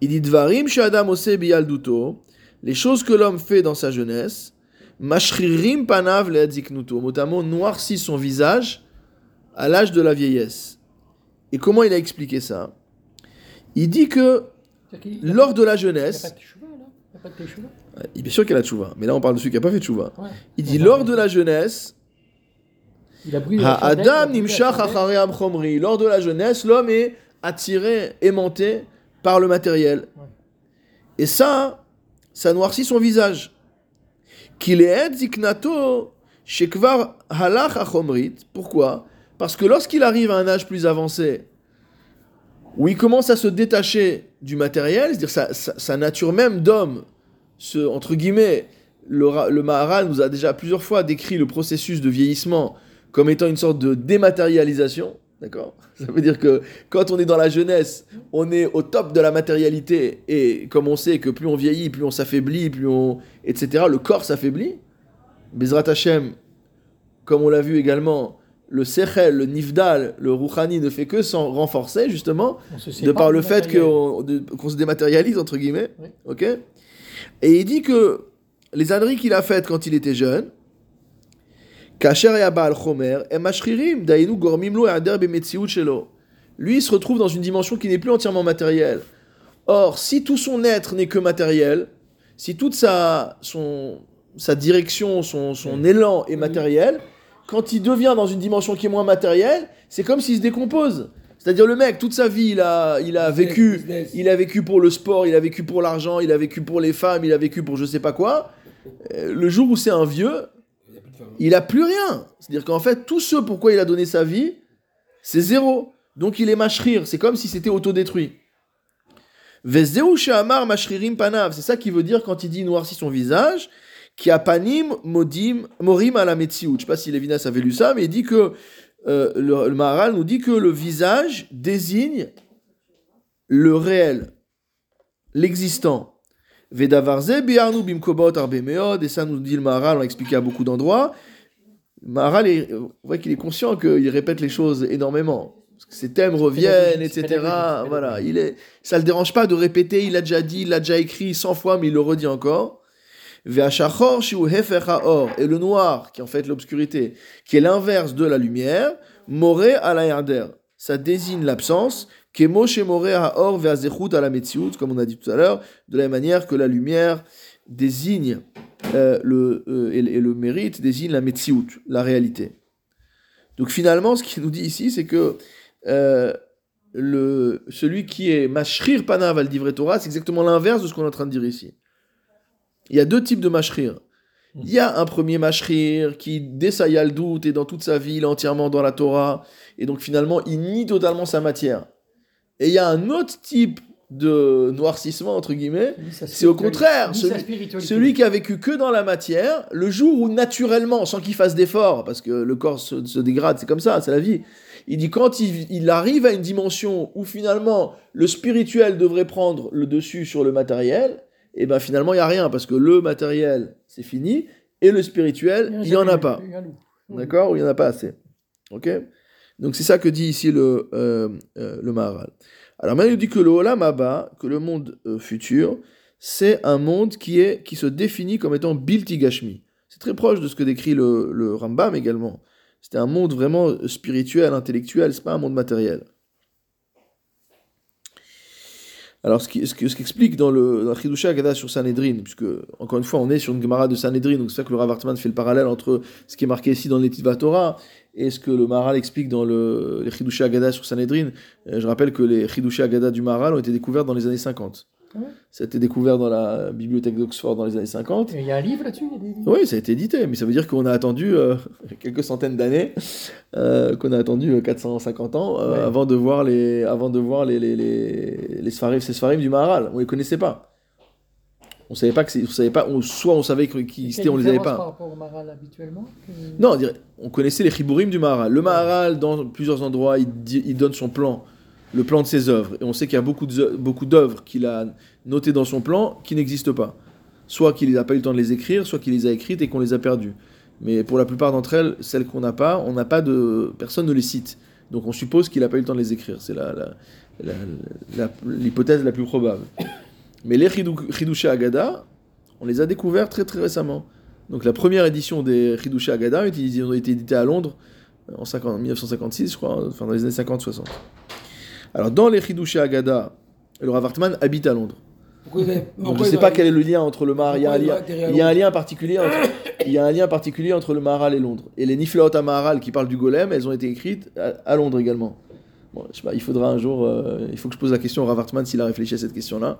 Il dit Dvarim Shadam Ose Biyalduto, les choses que l'homme fait dans sa jeunesse, Mashririm Panav Leadziknuto, notamment noircit son visage à l'âge de la vieillesse. Et comment il a expliqué ça? Il dit que lors de la jeunesse. Il est bien sûr qu'il a de chouva, mais là on parle de celui qui n'a pas fait de chouva. Il dit lors de la jeunesse. Adam Lors de la jeunesse, l'homme est attiré, aimanté par le matériel. Et ça, ça noircit son visage. Qu'il est ziknato shekvar halach Pourquoi? Parce que lorsqu'il arrive à un âge plus avancé, où il commence à se détacher du matériel, c'est-à-dire sa, sa, nature même d'homme, ce, entre guillemets, le, le Maharal nous a déjà plusieurs fois décrit le processus de vieillissement comme étant une sorte de dématérialisation. D'accord? *laughs* Ça veut dire que quand on est dans la jeunesse, on est au top de la matérialité, et comme on sait que plus on vieillit, plus on s'affaiblit, plus on. etc., le corps s'affaiblit. Bezrat Hashem, comme on l'a vu également, le sechel, le nifdal, le rouhani ne fait que s'en renforcer, justement, de par le fait qu'on se dématérialise, entre guillemets. ok? Et il dit que les âneries qu'il a faites quand il était jeune, lui, il se retrouve dans une dimension qui n'est plus entièrement matérielle. Or, si tout son être n'est que matériel, si toute sa, son, sa direction, son, son élan est matériel, quand il devient dans une dimension qui est moins matérielle, c'est comme s'il se décompose. C'est-à-dire le mec, toute sa vie, il a, il a vécu, il a vécu pour le sport, il a vécu pour l'argent, il a vécu pour les femmes, il a vécu pour je sais pas quoi. Euh, le jour où c'est un vieux, il a plus rien. C'est-à-dire qu'en fait, tout ce pourquoi il a donné sa vie, c'est zéro. Donc il est machrir, c'est comme si c'était autodétruit. panav, c'est ça qui veut dire quand il dit noirci son visage, qui a panim modim morim à la Je sais pas si Lévinas avait lu ça, mais il dit que euh, le, le Maharal nous dit que le visage désigne le réel, l'existant. Vedavarze biarnu bimkobot arbemeod, et ça nous dit le Maharal, on l'a expliqué à beaucoup d'endroits. Le Maharal, est, on voit qu'il est conscient qu'il répète les choses énormément. Parce que ses thèmes reviennent, etc. Voilà, il est, ça le dérange pas de répéter, il l'a déjà dit, il l'a déjà écrit 100 fois, mais il le redit encore. Et le noir, qui est en fait l'obscurité, qui est l'inverse de la lumière, moré à Ça désigne l'absence, comme on a dit tout à l'heure, de la même manière que la lumière désigne euh, le, euh, et, le mérite désigne la metsiout, la réalité. Donc finalement, ce qu'il nous dit ici, c'est que euh, le, celui qui est mashrir panav al Torah, c'est exactement l'inverse de ce qu'on est en train de dire ici. Il y a deux types de mashrir. Il y a un premier mashrir qui, dès sa doute et dans toute sa vie, il est entièrement dans la Torah, et donc finalement, il nie totalement sa matière. Et il y a un autre type de noircissement, entre guillemets, c'est au contraire celui, celui, qui a vécu que dans la matière, le jour où naturellement, sans qu'il fasse d'efforts, parce que le corps se, dégrade, c'est comme ça, c'est la vie, il dit quand il, il, arrive à une dimension où finalement le spirituel devrait prendre le dessus sur le matériel, et eh ben finalement il n'y a rien, parce que le matériel, c'est fini, et le spirituel, il n'y en a pas. D'accord Ou il n'y en a pas assez. Ok Donc c'est ça que dit ici le, euh, euh, le Maharal. Alors maintenant, il dit que le Olam Abba, que le monde euh, futur, c'est un monde qui, est, qui se définit comme étant Bilti Gashmi. C'est très proche de ce que décrit le, le Rambam également. C'était un monde vraiment spirituel, intellectuel, c'est pas un monde matériel. Alors, ce qui, ce qui, explique dans le, Chidusha Agada sur Sanhedrin, puisque, encore une fois, on est sur une Gemara de Sanhedrin, donc c'est ça que le Rav fait le parallèle entre ce qui est marqué ici dans l'Etiva Torah et ce que le Maharal explique dans le, les Chidushé Agada sur Sanhedrin. Euh, je rappelle que les Chidushé Agada du Maharal ont été découverts dans les années 50. Ça a été découvert dans la bibliothèque d'Oxford dans les années 50. Il y a un livre là-dessus Oui, ça a été édité, mais ça veut dire qu'on a attendu euh, *laughs* quelques centaines d'années, euh, qu'on a attendu 450 ans avant de voir les, avant de voir les, les, les, les sfarim, ces sfarim du Maharal. On les connaissait pas. On savait pas que on savait pas, soit on savait qui c'était, on les avait pas. Par rapport au Maharal habituellement Non, on, dirait, on connaissait les Chibourim du Maharal. Le Maharal, dans plusieurs endroits, il, il, donne son plan, le plan de ses œuvres. Et on sait qu'il y a beaucoup, d'œuvres qu'il a notées dans son plan qui n'existent pas. Soit qu'il n'a pas eu le temps de les écrire, soit qu'il les a écrites et qu'on les a perdues. Mais pour la plupart d'entre elles, celles qu'on n'a pas, on n'a pas de. Personne ne les cite. Donc on suppose qu'il n'a pas eu le temps de les écrire. C'est l'hypothèse la, plus probable. Mais les Chidushé Agada, on les a découverts très très récemment. Donc la première édition des Chidushé Agada ont été édités à Londres en 1956, je crois, enfin dans les années 50-60. Alors dans les Chidushé Agada, le Rav habite à Londres. Donc, je ne sais pas quel est le lien entre le Maharal. Il y a un lien, il y a un lien particulier entre, il y a un lien particulier entre le Maharal et Londres. Et les Niflaot à Maharal qui parlent du golem, elles ont été écrites à, Londres également. Bon, je sais pas, il faudra un jour, euh, il faut que je pose la question au Rav s'il a réfléchi à cette question-là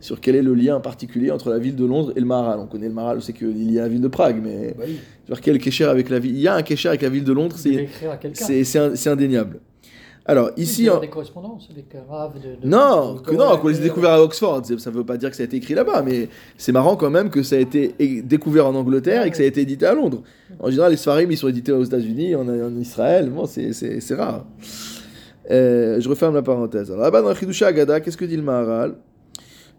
sur quel est le lien particulier entre la ville de Londres et le Maharal. On connaît le Maharal, on sait qu'il y a la ville de Prague, mais bah quel kécher avec la ville Il y a un kécher avec la ville de Londres, c'est indéniable. Alors ici, il y a des correspondances avec Rav de, non, que non, qu'on les a découverts à Oxford, ça ne veut pas dire que ça a été écrit là-bas, mais c'est marrant quand même que ça a été découvert en Angleterre et que ça a été édité à Londres. En général, les Sfarim, ils sont édités aux États-Unis, en, en, Israël, bon, c'est rare. Euh, je referme la parenthèse. Alors là-bas dans Chidusha Agada, qu'est-ce que dit le Maharal?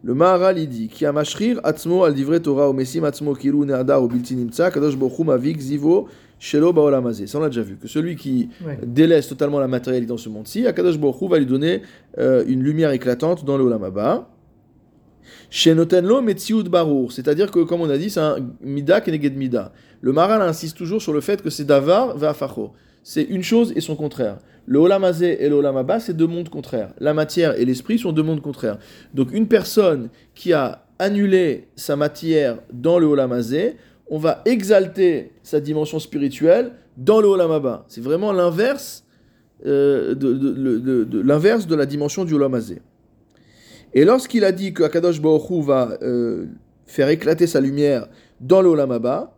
Le Maharal il dit Ki amashrir atzmo al divrei Torah ou mesim atzmo kilu ne'adar ou bilti nimtza kadosh bochum mavik zivo shelo baolam Ça on l'a déjà vu que celui qui délaisse totalement la matérialité dans ce monde-ci, Akadosh Baruch va lui donner euh, une lumière éclatante dans le olam haba. Shenotenlo metziut barour, c'est-à-dire que comme on a dit, c'est un mida keneged mida. Le Maharal insiste toujours sur le fait que c'est davar ve'afacho. C'est une chose et son contraire. Le Olamazé et le Olamaba, c'est deux mondes contraires. La matière et l'esprit sont deux mondes contraires. Donc une personne qui a annulé sa matière dans le Olamazé, on va exalter sa dimension spirituelle dans le Olamaba. C'est vraiment l'inverse euh, de, l'inverse de la dimension du Olamazé. Et lorsqu'il a dit que Akadosh Baruch va euh, faire éclater sa lumière dans le Olamaba,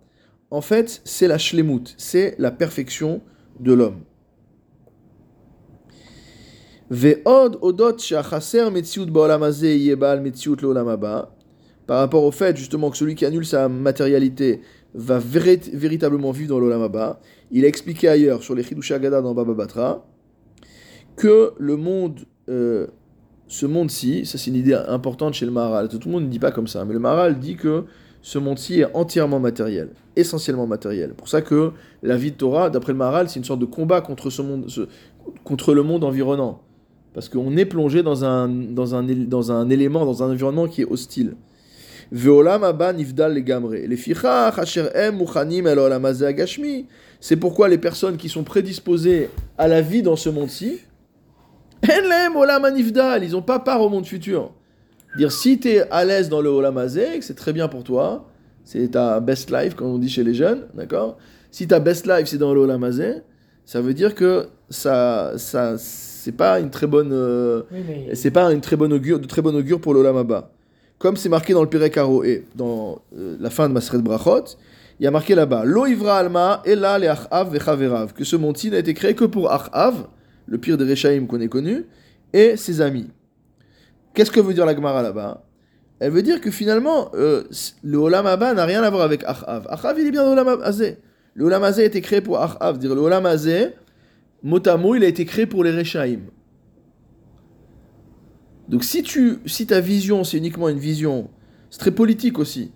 en fait, c'est la shlemut, c'est la perfection de l'homme. Ve'od odot Par rapport au fait justement que celui qui annule sa matérialité va véritablement vivre dans l'olam il a expliqué ailleurs sur les Chidush Agada dans Baba Batra que le monde, euh, ce monde-ci, ça c'est une idée importante chez le Maharal, tout le monde ne dit pas comme ça, mais le Maharal dit que ce monde-ci est entièrement matériel, essentiellement matériel. Pour ça que la vie de Torah, d'après le Maharal, c'est une sorte de combat contre, ce monde, contre le monde environnant. Parce qu'on est plongé dans un, dans, un, dans un élément, dans un environnement qui est hostile. C'est pourquoi les personnes qui sont prédisposées à la vie dans ce monde-ci, ils n'ont pas part au monde futur. Dire si tu es à l'aise dans le Olamazé, c'est très bien pour toi, c'est ta best life, comme on dit chez les jeunes, d'accord? Si ta best life c'est dans le Olamazé, ça veut dire que ça, ça, c'est pas une très bonne, euh, c'est pas une très bonne augure, de très bonne augure pour l'Olamaba. Comme c'est marqué dans le Perek et dans euh, la fin de Masret Brachot, il y a marqué là-bas Lo ivra alma ella le achav vechaverav que ce monti n'a été créé que pour achav, le pire des Rechaim qu'on ait connu, et ses amis. Qu'est-ce que veut dire la Gemara là-bas? Elle veut dire que finalement, euh, le Olam Abba n'a rien à voir avec achav. Achav, il est bien dans l'Olam Azé. Le Olam Azé a été créé pour achav. Dire le Olam Azé, mot il a été créé pour les Rechaim. Donc si, tu, si ta vision, c'est uniquement une vision, c'est très politique aussi.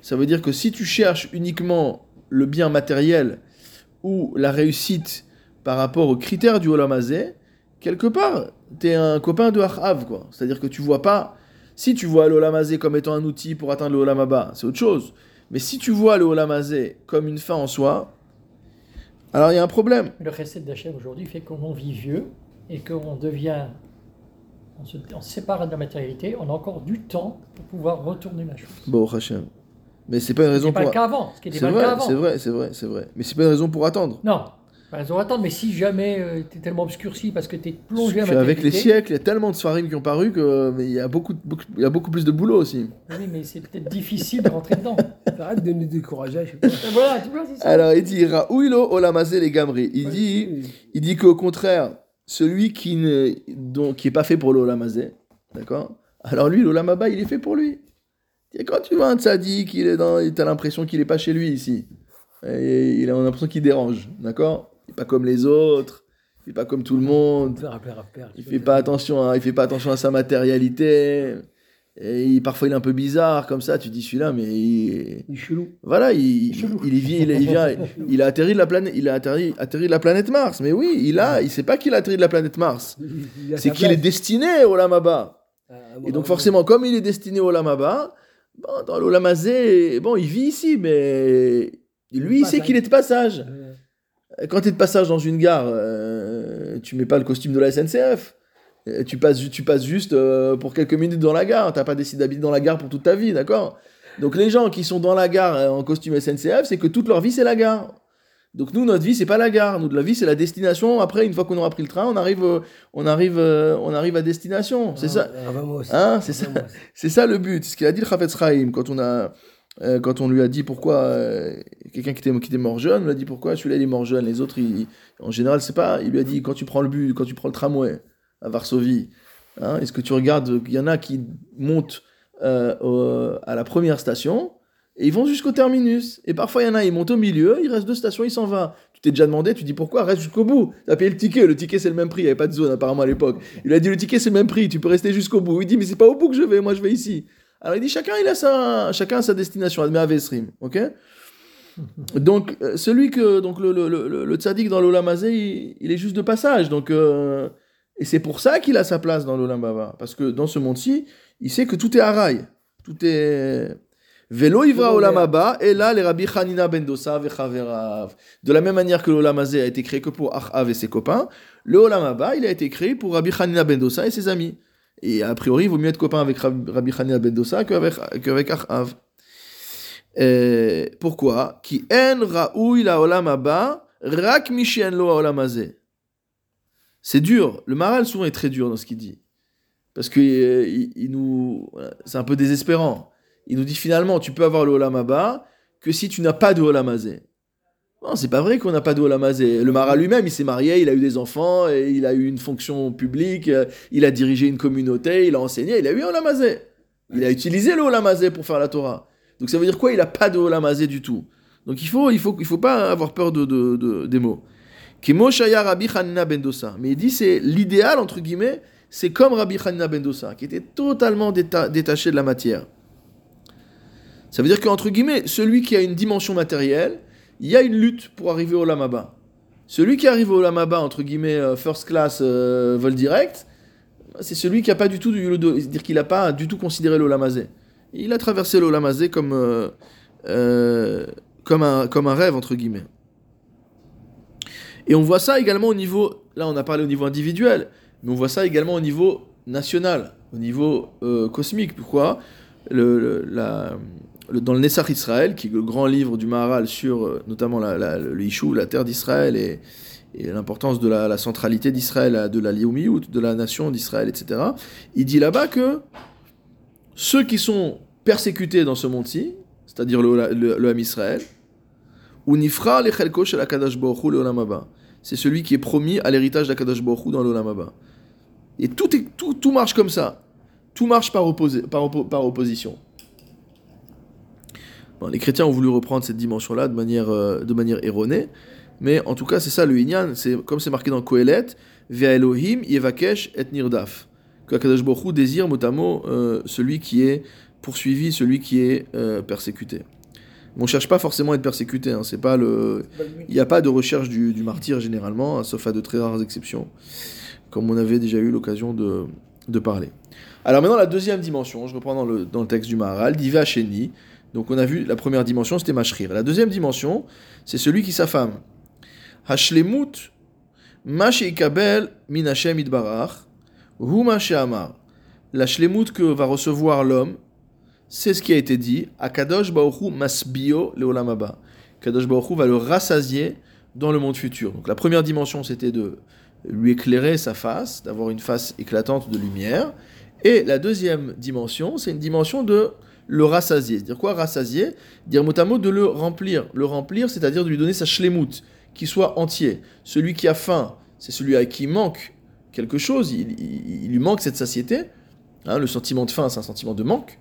Ça veut dire que si tu cherches uniquement le bien matériel ou la réussite par rapport aux critères du Olamazé, quelque part, tu es un copain de Achav, quoi. C'est-à-dire que tu vois pas... Si tu vois l'Olamazé comme étant un outil pour atteindre le Olamaba, c'est autre chose. Mais si tu vois le Olamazé comme une fin en soi, alors il y a un problème. Le recette d'Hachem aujourd'hui fait qu'on vit vieux et qu'on devient on se, sépare de la matérialité, on a encore du temps pour pouvoir retourner la chose. Bon, Hachem. Mais c'est pas une raison pour. C'est pas le cas avant. C'est vrai, c'est vrai, c'est vrai. Mais c'est pas une raison pour attendre. Non, pas une raison pour attendre. Mais si jamais euh, tu es tellement obscurci parce que tu es plongé à Avec les siècles, il y a tellement de soirées qui ont paru que il y a beaucoup, il y a beaucoup plus de boulot aussi. Oui, mais c'est peut-être difficile de rentrer dedans. *laughs* Arrête de nous décourager. Je sais pas. voilà, tu vois, ça. Alors il dit Raouilo Olamazé les Gamri. Il dit, il dit qu'au contraire celui qui n'est qui est pas fait pour l'olamazé, d'accord? Alors lui, l'olamaba, il est fait pour lui. Et quand tu vois un tzaddik, il est dans, t'as l'impression qu'il est pas chez lui ici. Et il a l'impression qu'il dérange, d'accord? Il n'est pas comme les autres, il n'est pas comme tout le monde. Il fait pas attention, il fait pas attention à sa matérialité. Et parfois il est un peu bizarre comme ça, tu dis celui-là, mais il, il est chelou. Voilà, il, il, il, il, vient, *laughs* il a atterri de la planète, il a atterri, atterri de la planète Mars. Mais oui, il a, il sait pas qu'il a atterri de la planète Mars. C'est qu'il est destiné au Lamaba. Ah, et donc forcément, comme il est destiné au Lamaba, bon, dans l'Olamazé, bon, il vit ici, mais lui, il sait qu'il est de passage. Quand tu es de passage dans une gare, euh, tu mets pas le costume de la SNCF. Tu passes, tu passes juste euh, pour quelques minutes dans la gare. T'as pas décidé d'habiter dans la gare pour toute ta vie, d'accord? Donc les gens qui sont dans la gare euh, en costume SNCF, c'est que toute leur vie c'est la gare. Donc nous, notre vie c'est pas la gare. Nous, de la vie c'est la destination. Après, une fois qu'on aura pris le train, on arrive, euh, on arrive, on arrive à destination. C'est ça. Ah, bah, hein, c'est ça. C'est ça le but. Ce qu'il a dit le Chafetz Chaim quand on a. quand on lui a dit pourquoi quelqu'un qui était, qui était mort jeune, on lui a dit pourquoi celui-là il est mort jeune, les autres, en général, c'est pas. Il lui a dit quand tu prends le but, quand tu prends le tramway, à Varsovie. Hein, Est-ce que tu regardes, il y en a qui montent euh, à la première station et ils vont jusqu'au terminus. Et parfois, il y en a, ils montent au milieu, il reste deux stations, ils s'en vont. Tu t'es déjà demandé, tu dis pourquoi, reste jusqu'au bout. Tu as payé le ticket, le ticket c'est le même prix, il n'y avait pas de zone apparemment à l'époque. Il a dit le ticket c'est le même prix, tu peux rester jusqu'au bout. Il dit mais c'est pas au bout que je vais, moi je vais ici. Alors il dit chacun il a sa, chacun a sa destination, admet à Vesrim, ok? Donc euh, celui que, donc le, le, le, le tzaddik dans l'Olamazé, il, est juste de passage, donc... Euh, et c'est pour ça qu'il a sa place dans l'Olam Parce que dans ce monde-ci, il sait que tout est araï. Tout est. Velo Ivra Olam et là, les Rabbi Hanina ben Dosa De la même manière que l'Olam a été créé que pour Achav et ses copains, le Olam il a été créé pour Rabbi Hanina ben Dosa et ses amis. Et a priori, il vaut mieux être copain avec Rabbi Hanina ben Dosa qu'avec, qu'avec Achav. pourquoi? Qui en Raoui la Olam rak mishien lo Olam c'est dur. Le Maral, souvent, est très dur dans ce qu'il dit. Parce que euh, il, nous. C'est un peu désespérant. Il nous dit finalement, tu peux avoir le Olamaba que si tu n'as pas de Olamazé. Non, c'est pas vrai qu'on n'a pas de Olamazé. Le Maral lui-même, il s'est marié, il a eu des enfants, il a eu une fonction publique, euh, il a dirigé une communauté, il a enseigné, il a eu un Olamazé. Il a utilisé le pour faire la Torah. Donc ça veut dire quoi? Il n'a pas de Olamazé du tout. Donc il faut, il faut, il faut pas avoir peur de, de des mots. Rabbi Hanina ben Mais il dit c'est l'idéal, entre guillemets, c'est comme Rabbi Hanina ben qui était totalement détaché de la matière. Ça veut dire qu'entre guillemets, celui qui a une dimension matérielle, il y a une lutte pour arriver au Lamaba. Celui qui arrive au Lamaba, entre guillemets, euh, first class, euh, vol direct, c'est celui qui n'a pas du tout, c'est-à-dire qu'il n'a pas du tout considéré l'Olamazé. Il a traversé l'Olamazé comme, euh, comme, un, comme un rêve, entre guillemets. Et on voit ça également au niveau, là on a parlé au niveau individuel, mais on voit ça également au niveau national, au niveau euh, cosmique. Pourquoi? Dans le Nessach Israël, qui est le grand livre du Maharal sur euh, notamment le Ishou, la terre d'Israël et, l'importance de la, centralité d'Israël, de la Lioumiout, de la nation d'Israël, etc., il dit là-bas que ceux qui sont persécutés dans ce monde-ci, c'est-à-dire le, le, le Ham Israël, ou Nifra lechelko shel Akadash Baruch Hu leolam haba. C'est celui qui est promis à l'héritage d'Akadash Baruch Hu dans l'Olam haba. Et tout, est, tout, tout marche comme ça. Tout marche par, opposé, par, oppo- par opposition. Les chrétiens ont voulu reprendre cette dimension-là de manière, euh, de manière erronée, mais en tout cas, c'est ça le Inyan, comme c'est marqué dans Kohelet, Via Elohim Yevakesh et Nirdaf. Que Akadash Baruch Hu désire mot euh, celui qui est poursuivi, celui qui est euh, persécuté. On cherche pas forcément à être persécuté, hein, c'est pas le, il n'y a pas de recherche du, du martyr généralement, hein, sauf à de très rares exceptions, comme on avait déjà eu l'occasion de, de parler. Alors maintenant la deuxième dimension, je reprends dans le, dans le texte du Maharal, Diva Sheni. Donc on a vu la première dimension, c'était Mashrir. La deuxième dimension, c'est celui qui s'affame. Hashlemut, Kabel min Hashem idbarach, hu amar. La shlemut que va recevoir l'homme, c'est ce qui a été dit. Akadosh Baoru masbio leolam haba. Kadosh Baruch va le rassasier dans le monde futur. Donc la première dimension, c'était de lui éclairer sa face, d'avoir une face éclatante de lumière. Et la deuxième dimension, c'est une dimension de le rassasier. C'est-à-dire quoi rassasier? Dire mot à mot de le remplir. Le remplir, c'est-à-dire de lui donner sa shlemut, qui soit entier. Celui qui a faim, c'est celui à qui manque quelque chose, il lui manque cette satiété. Hein, le sentiment de faim, c'est un sentiment de manque.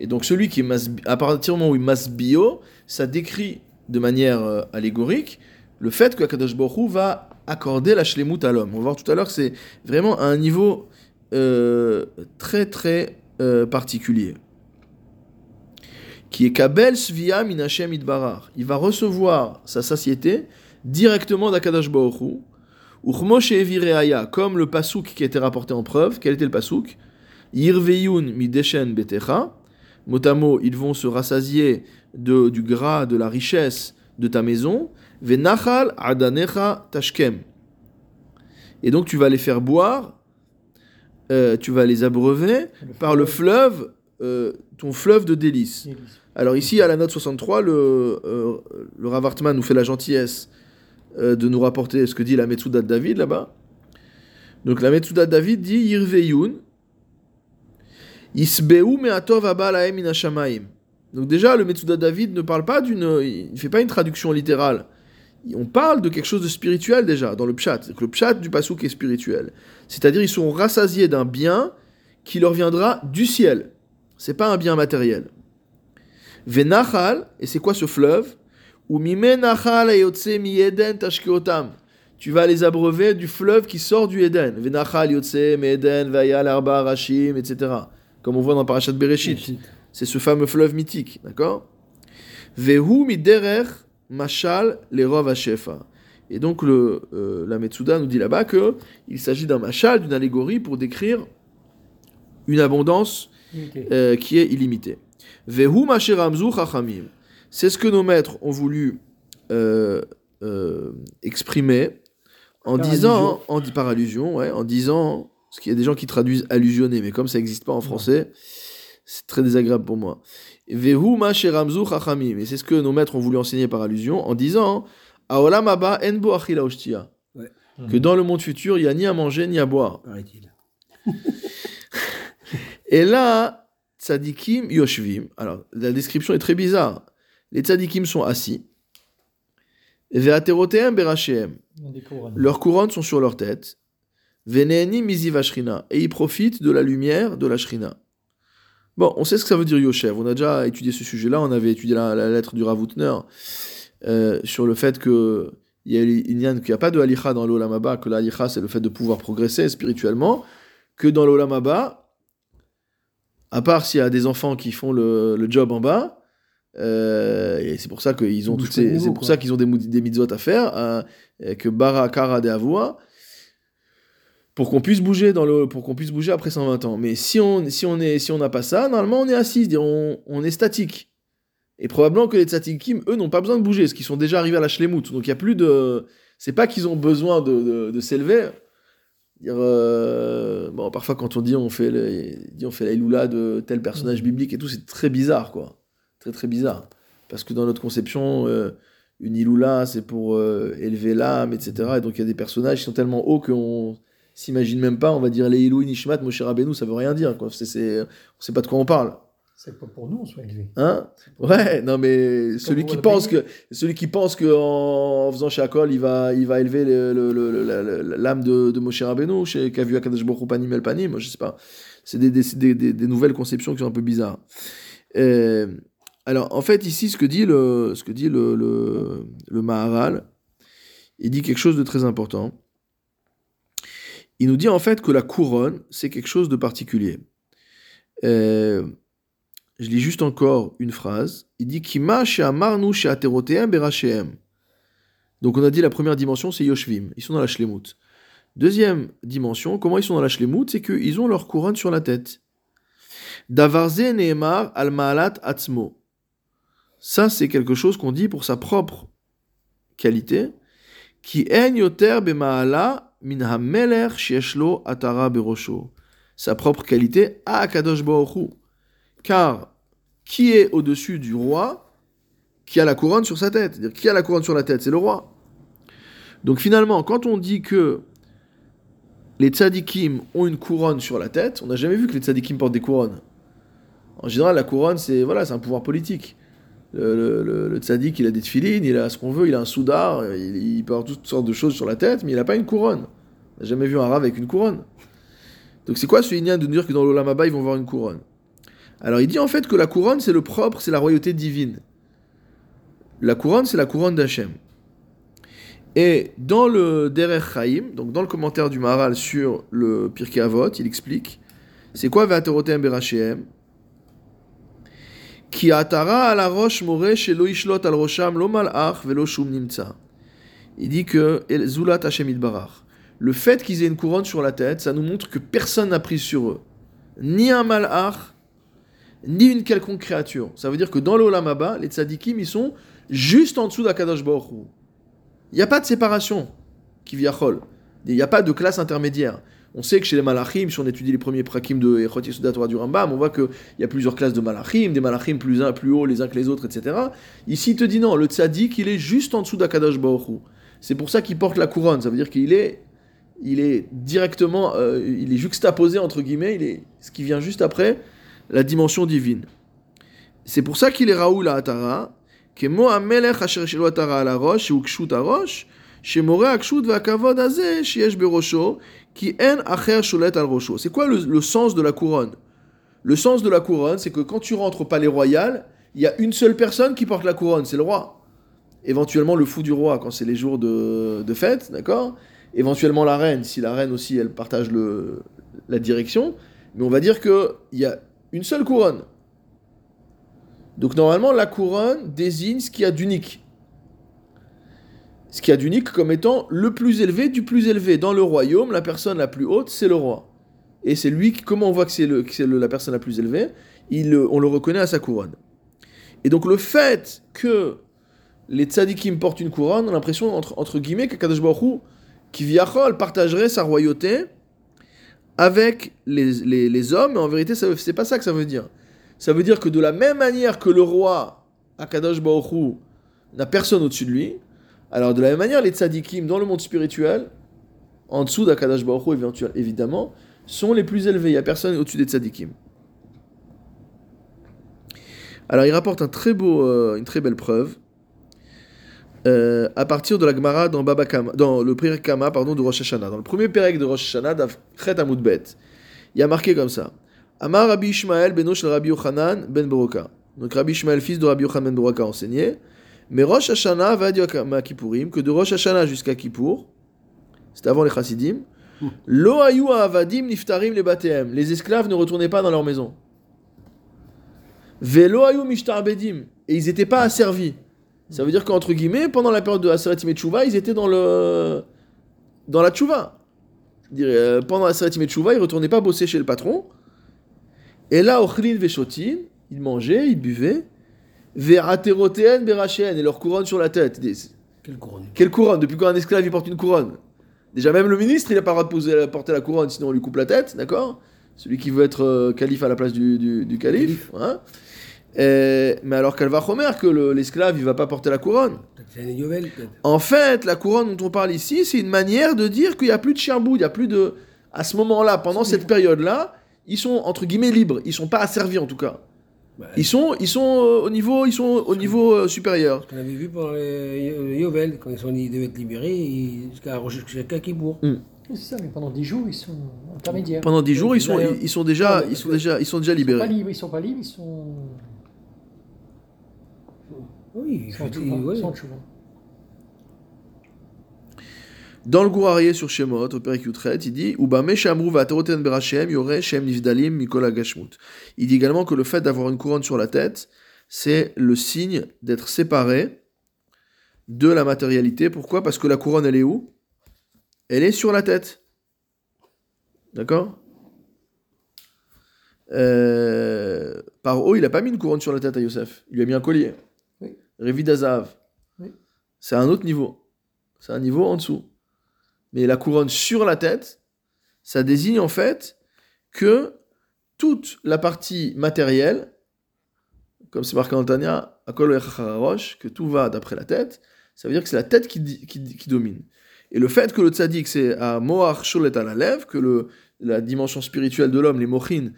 Et donc celui qui est à partir du moment où il ça décrit de manière euh, allégorique le fait que Akadosh Baruch Hu va accorder la shlemut à l'homme. On va voir tout à l'heure que c'est vraiment à un niveau euh, très très euh, particulier. Qui est Kabel Svia min Hashem Idbarar. Il va recevoir sa satiété directement d'Akadosh Baruch Hu. Uchmoshe Evireaya, comme le pasouk qui a été rapporté en preuve. Quel était le pasouk Yirveyun mideshen betecha. Mot à mot, ils vont se rassasier de, du gras, de la richesse de ta maison. Venachal adanecha tashkem. Et donc tu vas les faire boire, euh, tu vas les abreuver par le fleuve, euh, ton fleuve de délices. Alors ici, à la note 63, le, euh, le Rav Hartman nous fait la gentillesse euh, de nous rapporter ce que dit la Metsuda de David là-bas. Donc la Metsuda de David dit Yirveyun, Isbeu me'atov hashamayim. Donc déjà, le Metsuda David ne parle pas d'une, il ne fait pas une traduction littérale. On parle de quelque chose de spirituel déjà dans le pshat. Le pshat du pasouk est spirituel. C'est-à-dire ils sont rassasiés d'un bien qui leur viendra du ciel. C'est pas un bien matériel. Venachal, et c'est quoi ce fleuve? Tu vas les abreuver du fleuve qui sort du Eden. Venachal yotse Eden vayal arba rashim, etc. Comme on voit dans Parashat Bereshit. C'est ce fameux fleuve mythique, d'accord? Vehu mi derer mashal lerov hashefa. Et donc le, euh, la Metsuda nous dit là-bas que il s'agit d'un mashal, d'une allégorie pour décrire une abondance euh, qui est illimité. Vehu masheramzu chachamim. C'est ce que nos maîtres ont voulu euh, exprimer en Par disant, en, par allusion, ouais, en disant, parce qu'il y a des gens qui traduisent allusionner, mais comme ça n'existe pas en français, c'est très désagréable pour moi. Vehu masheramzu chachamim. Et c'est ce que nos maîtres ont voulu enseigner par allusion en disant, Aolam haba en bo achila. Que dans le monde futur, il n'y a ni à manger ni à boire. Paraît-il. *laughs* Et là, tzadikim yoshvim. Alors, la description est très bizarre. Les tzadikim sont assis. Leurs couronnes sont sur leur tête. Et ils profitent de la lumière de la shrina. Bon, on sait ce que ça veut dire Yoshev. On a déjà étudié ce sujet-là. On avait étudié la, la lettre du Ravutner euh, sur le fait que il il n'y a, qu'il n'y a pas de halicha dans l'Olam Haba, que la halicha c'est le fait de pouvoir progresser spirituellement, que dans l'Olam Haba, à part s'il y a des enfants qui font le, le job en bas, euh, et c'est pour ça qu'ils ont toutes ces, c'est pour quoi. ça qu'ils ont des, des mitzvot à faire, hein, que bara kara de avua, pour qu'on puisse bouger dans le, pour qu'on puisse bouger après 120 ans. Mais si on, si on est, si on n'a pas ça, normalement on est assis, on, on est statique. Et probablement que les tzadikim, eux, n'ont pas besoin de bouger, parce qu'ils sont déjà arrivés à la shlemut. Donc il y a plus de, c'est pas qu'ils ont besoin de, de, s'élever. Dire, euh, bon, parfois quand on dit on fait, le, dit on fait la de tel personnage biblique et tout, c'est très bizarre, quoi. Très très bizarre. Parce que dans notre conception, euh, une iloula, c'est pour euh, élever l'âme, etc. Et donc il y a des personnages qui sont tellement hauts que on- s'imagine même pas, on va dire les Ilou Nishmat, Moshe Rabbeinu, ça veut rien dire. Quoi. C'est, c'est, on sait pas de quoi on parle. C'est pas pour nous on soit élevés. Hein Ouais, non mais celui qui pense que celui qui pense que en, faisant Shakol, il va il va élever l'âme de, de Moshe Rabbeinu, chez qui a vu Akadosh Baruch Panim El Panim, je sais pas. C'est des, des, des, des- nouvelles conceptions qui sont un peu bizarres. Euh, alors en fait ici ce que dit le ce que dit le le, le Maharal, il dit quelque chose de très important. Il nous dit en fait que la couronne c'est quelque chose de particulier. Euh, je lis juste encore une phrase. Il dit Kima she'aterotehem berachem. Donc on a dit la première dimension, c'est Yoshvim. Ils sont dans la Shlemut. Deuxième dimension, comment ils sont dans la Shlemut? C'est qu'ils ont leur couronne sur la tête. Davarze neemar al atzmo. Ça, c'est quelque chose qu'on dit pour sa propre qualité. Ki en yoter Sa propre qualité à Kadosh Hu. Car qui est au-dessus du roi qui a la couronne sur sa tête C'est-à-dire qui a la couronne sur la tête C'est le roi. Donc finalement, quand on dit que les tzadikim ont une couronne sur la tête, on n'a jamais vu que les tzadikim portent des couronnes. En général, la couronne, c'est voilà, c'est un pouvoir politique. Le, le, il a des tefilines, il a ce qu'on veut, il a un soudar, il, il peut toutes sortes de choses sur la tête, mais il n'a pas une couronne. On n'a jamais vu un rave avec une couronne. Donc c'est quoi ce lien de dire que dans l'Olamaba, ils vont voir une couronne? Alors il dit en fait que la couronne c'est le propre, c'est la royauté divine. La couronne c'est la couronne d'Hachem. Et dans le Derech Chaim, donc dans le commentaire du Maharal sur le Pirkei Avot, il explique c'est quoi Ve'aterotem berachem Il dit que Zulat Hashem Idbarach. Le fait qu'ils aient une couronne sur la tête, ça nous montre que personne n'a pris sur eux. Ni un malach, ni une quelconque créature. Ça veut dire que dans le Olam Haba, les tzadikim, ils sont juste en dessous d'Akadosh Baruch. Il n'y a pas de séparation, qui viachol. Il n'y a pas de classe intermédiaire. On sait que chez les malachim, si on étudie les premiers prakim de Echot du Rambam, on voit qu'il y a plusieurs classes de malachim, des malachim plus, un, plus hauts les uns que les autres, etc. Ici, il te dit non, le tzadik, il est juste en dessous d'Akadosh Hu. C'est pour ça qu'il porte la couronne. Ça veut dire qu'il est, il est directement, euh, il est juxtaposé, entre guillemets, il est ce qui vient juste après, la dimension divine. C'est pour ça qu'il est Raoul à Atara, que Mo Amelech Asher Shelo Atara à la roche, ou Kshut à roche, chez Moré Akshut va Kavod Azeh, Shiesh Berosho, qui Acher al. C'est quoi le, le sens de la couronne? Le sens de la couronne, c'est que quand tu rentres au palais royal, il y a une seule personne qui porte la couronne, c'est le roi. Éventuellement le fou du roi quand c'est les jours de, de fête, d'accord? Éventuellement la reine, si la reine aussi elle partage le, la direction. Mais on va dire qu'il y a une seule couronne. Donc normalement, la couronne désigne ce qu'il y a d'unique. Ce qu'il y a d'unique comme étant le plus élevé du plus élevé. Dans le royaume, la personne la plus haute, c'est le roi. Et c'est lui, qui- comment on voit que c'est la personne la plus élevée? On le reconnaît à sa couronne. Et donc le fait que les tzadikim portent une couronne, on a l'impression, entre, entre guillemets, que Kadosh qui viachol, partagerait sa royauté avec les, hommes, mais en vérité, ça c'est pas ça que ça veut dire. Ça veut dire que de la même manière que le roi, Akadosh Baruch Hu, n'a personne au-dessus de lui, alors de la même manière, les tzadikim dans le monde spirituel, en dessous d'Akadosh Baruch évidemment, sont les plus élevés. Il n'y a personne au-dessus des tzadikim. Alors il rapporte euh, une très belle preuve euh, à partir de la Gemara dans, dans le Perek Kama pardon, de Rosh Hashanah. Dans le premier Perek de Rosh Hashanah, d'Afchet Amoudbet, il y a marqué comme ça. Amar Rabbi Ishmael beno shel Rabbi Yochanan ben Beroka. Donc Rabbi Ishmael, fils de Rabbi Yochanan ben Beroka, enseigné. Mais Rosh Hashanah va à Kippourim que de Rosh Hashanah jusqu'à Kippour, c'était avant les Chassidim, Lo ayu avadim niftarim le bateem. Les esclaves ne retournaient pas dans leur maison. Velo ayu mishtarbedim. Et ils n'étaient pas asservis. Ça veut dire qu'entre guillemets, pendant la période de Aseratim et Tchouva, ils étaient dans le dans la Tchouva. Euh, pendant Aseratim et Tchouva, ils retournaient pas bosser chez le patron. Et là, Ochlin Veshotin, ils mangeaient, ils buvaient. Ve'aterotéen berachén, et leur couronne sur la tête. Quelle couronne? Quelle couronne? Depuis quand un esclave il porte une couronne? Déjà même le ministre il n'a pas le droit de porter la couronne sinon on lui coupe la tête, d'accord? Celui qui veut être euh, calife à la place du, du, du calife. hein? Et- mais alors qu'elle va Homer que le- l'esclave il va pas porter la couronne. En fait, la couronne dont on parle ici, c'est une manière de dire qu'il n'y a plus de chiambou, il n'y a plus de... à ce moment-là, pendant cette période-là, ils sont entre guillemets libres. Ils sont pas asservis en tout cas. Bah, Ils sont, ils sont euh, au niveau, ils sont au niveau euh, supérieur. ce qu'on avait vu pendant les Yo- Yovel, quand ils, sont, ils devaient être libérés, ils- jusqu'à jusqu'à Kippour. C'est ça, mais pendant 10 jours, ils sont intermédiaires. Pendant 10 jours, ils sont, ils sont déjà, Ouais, ils sont déjà, ils sont déjà Ils sont pas libérés. libres, ils sont pas libres, ils sont. Oui, Ils sont en ouais. sont en. Dans le Gourarié sur Shemot, au Père il dit. Il dit également que le fait d'avoir une couronne sur la tête, c'est le signe d'être séparé de la matérialité. Pourquoi? Parce que la couronne, elle est où? Elle est sur la tête. D'accord? Euh, Par haut, il n'a pas mis une couronne sur la tête à Yosef. Il lui a mis un collier. Oui. Révi d'Azav. Oui. C'est un autre niveau. C'est un niveau en dessous. Mais la couronne sur la tête, ça désigne en fait que toute la partie matérielle, comme c'est marqué en Tania, que tout va d'après la tête, ça veut dire que c'est la tête qui, qui, domine. Et le fait que le tzaddik, c'est à Moar Sholet à la lèvre, que le, la dimension spirituelle de l'homme, les mochin,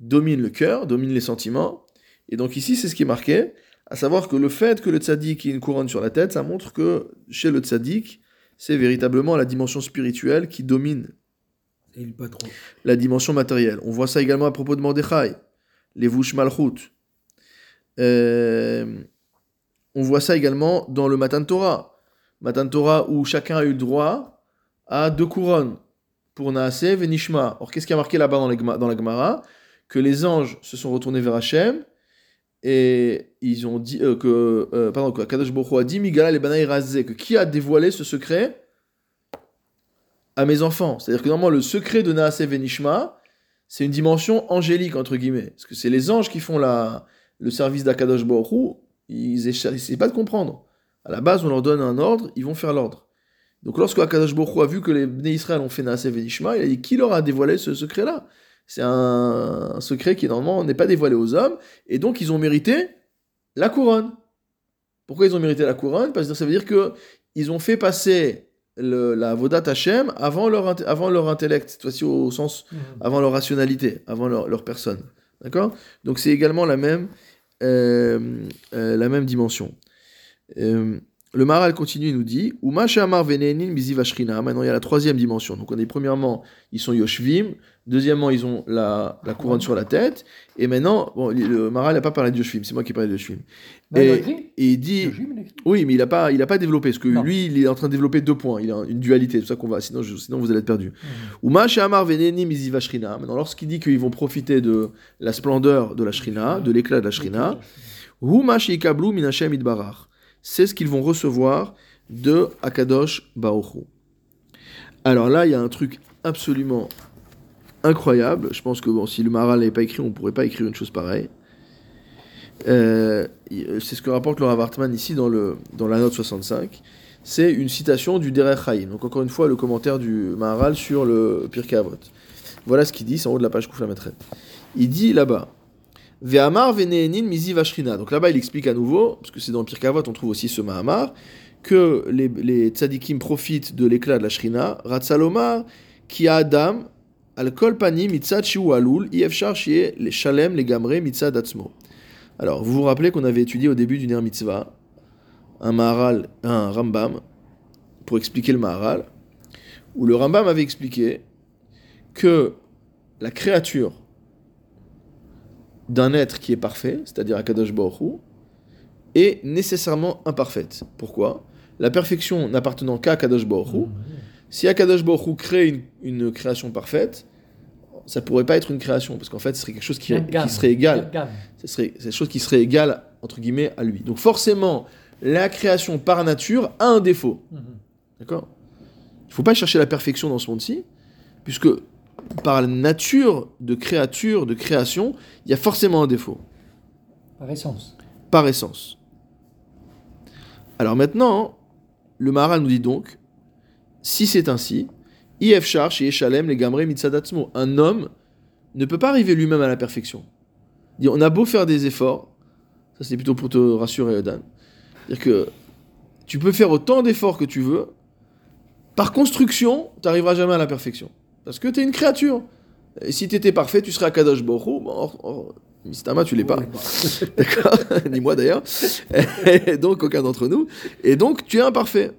domine le cœur, domine les sentiments. Et donc ici, c'est ce qui est marqué, à savoir que le fait que le tzaddik ait une couronne sur la tête, ça montre que chez le tzaddik, c'est véritablement la dimension spirituelle qui domine la dimension matérielle. On voit ça également à propos de Mordechai, les Vush Malchut. Euh, on voit ça également dans le Matan Torah. Matan Torah où chacun a eu le droit à deux couronnes pour Naaseh et Nishma. Or, qu'est-ce qui a marqué là-bas dans, les dans la Gemara? Que les anges se sont retournés vers Hachem et ils ont dit euh, que, euh, pardon, que Kadosh a dit Migala le Banaï que qui a dévoilé ce secret à mes enfants? C'est-à-dire que normalement, le secret de Naaseh Venishma, c'est une dimension angélique, entre guillemets. Parce que c'est les anges qui font la, le service d'Akadosh Hu, ils n'essaient pas de comprendre. À la base, on leur donne un ordre, ils vont faire l'ordre. Donc lorsque Akadosh Hu a vu que les Bnei Israël ont fait Naaseh Venishma, il a dit qui leur a dévoilé ce secret-là? C'est un, un secret qui normalement n'est pas dévoilé aux hommes, et donc ils ont mérité la couronne. Pourquoi ils ont mérité la couronne? Parce que ça veut dire que ils ont fait passer le- la Vodat Hashem avant leur, avant leur intellect, cette fois-ci au sens Mhm. avant leur rationalité, avant leur, leur personne. D'accord? Donc c'est également la même, euh, euh, la même dimension. Euh, le Maral continue, il nous dit. Maintenant, il y a la troisième dimension. Donc, on est premièrement, ils sont Yoshvim. Deuxièmement, ils ont la, la couronne sur la tête. Et maintenant, bon, le Maral n'a pas parlé de Yoshvim. C'est moi qui parle de Yoshvim. A Et, il dit oui, mais il n'a pas, il a pas développé, parce que Non. lui, il est en train de développer deux points. Il a une dualité, c'est pour ça qu'on va, sinon, je- sinon vous allez être perdu. Mhm. Uma Shamar Veneni Miziva Shrina. Maintenant, lorsqu'il dit qu'ils vont profiter de la splendeur de la Shrina, de l'éclat de la Shrina, Huma Sheikablu Minashem. C'est ce qu'ils vont recevoir de Akadosh Baruchu. Alors là, il y a un truc absolument incroyable. Je pense que si le Maral n'avait pas écrit, on ne pourrait pas écrire une chose pareille. Euh, c'est ce que rapporte le Rav Hartman ici dans, le, dans la note 65. C'est une citation du Derech Chaim. Donc encore une fois, le commentaire du Maharal sur le Pirkei Avot. Voilà ce qu'il dit, c'est en haut de la page la Il dit là-bas Ve'amar ve'ne'enin mizi vashrina. Donc là-bas, il explique à nouveau, parce que c'est dans Pirkei Avot, on trouve aussi ce Mahamar, que les, les tzadikim profitent de l'éclat de la shrina. Ratzalomar ki adam al kol mitzad shiu alul ifshar shi'e les shalem les gamre mitzad atzmo. Alors, vous vous rappelez qu'on avait étudié au début du Ner Mitzvah un Maharal, un Rambam, pour expliquer le Maharal, où le Rambam avait expliqué que la créature d'un être qui est parfait, c'est-à-dire Akadosh Baruch Hu, est nécessairement imparfaite. Pourquoi? La perfection n'appartenant qu'à Akadosh Baruch Hu, si Akadosh Baruch crée une, une création parfaite, ça pourrait pas être une création, parce qu'en fait, ce serait quelque chose qui, qui serait égal ce serait des choses qui seraient égales entre guillemets à lui. Donc forcément, la création par nature a un défaut. Mhm. D'accord? Il ne faut pas chercher la perfection dans ce monde-ci, puisque par la nature de créature, de création, il y a forcément un défaut, Par essence. par essence. Alors maintenant, le Maharal nous dit donc, si c'est ainsi, IF Charch et Eshalem les Gamre Mitzadatzmo, un homme ne peut pas arriver lui-même à la perfection. On a beau faire des efforts, ça c'est plutôt pour te rassurer, Dan. C'est-à-dire que tu peux faire autant d'efforts que tu veux, par construction, tu n'arriveras jamais à la perfection. Parce que tu es une créature. Et si tu étais parfait, tu serais à Kadosh Borou. Bon, Mistama, tu l'es pas. *laughs* D'accord Ni moi d'ailleurs. *laughs* Donc, aucun d'entre nous. Et donc, tu es imparfait.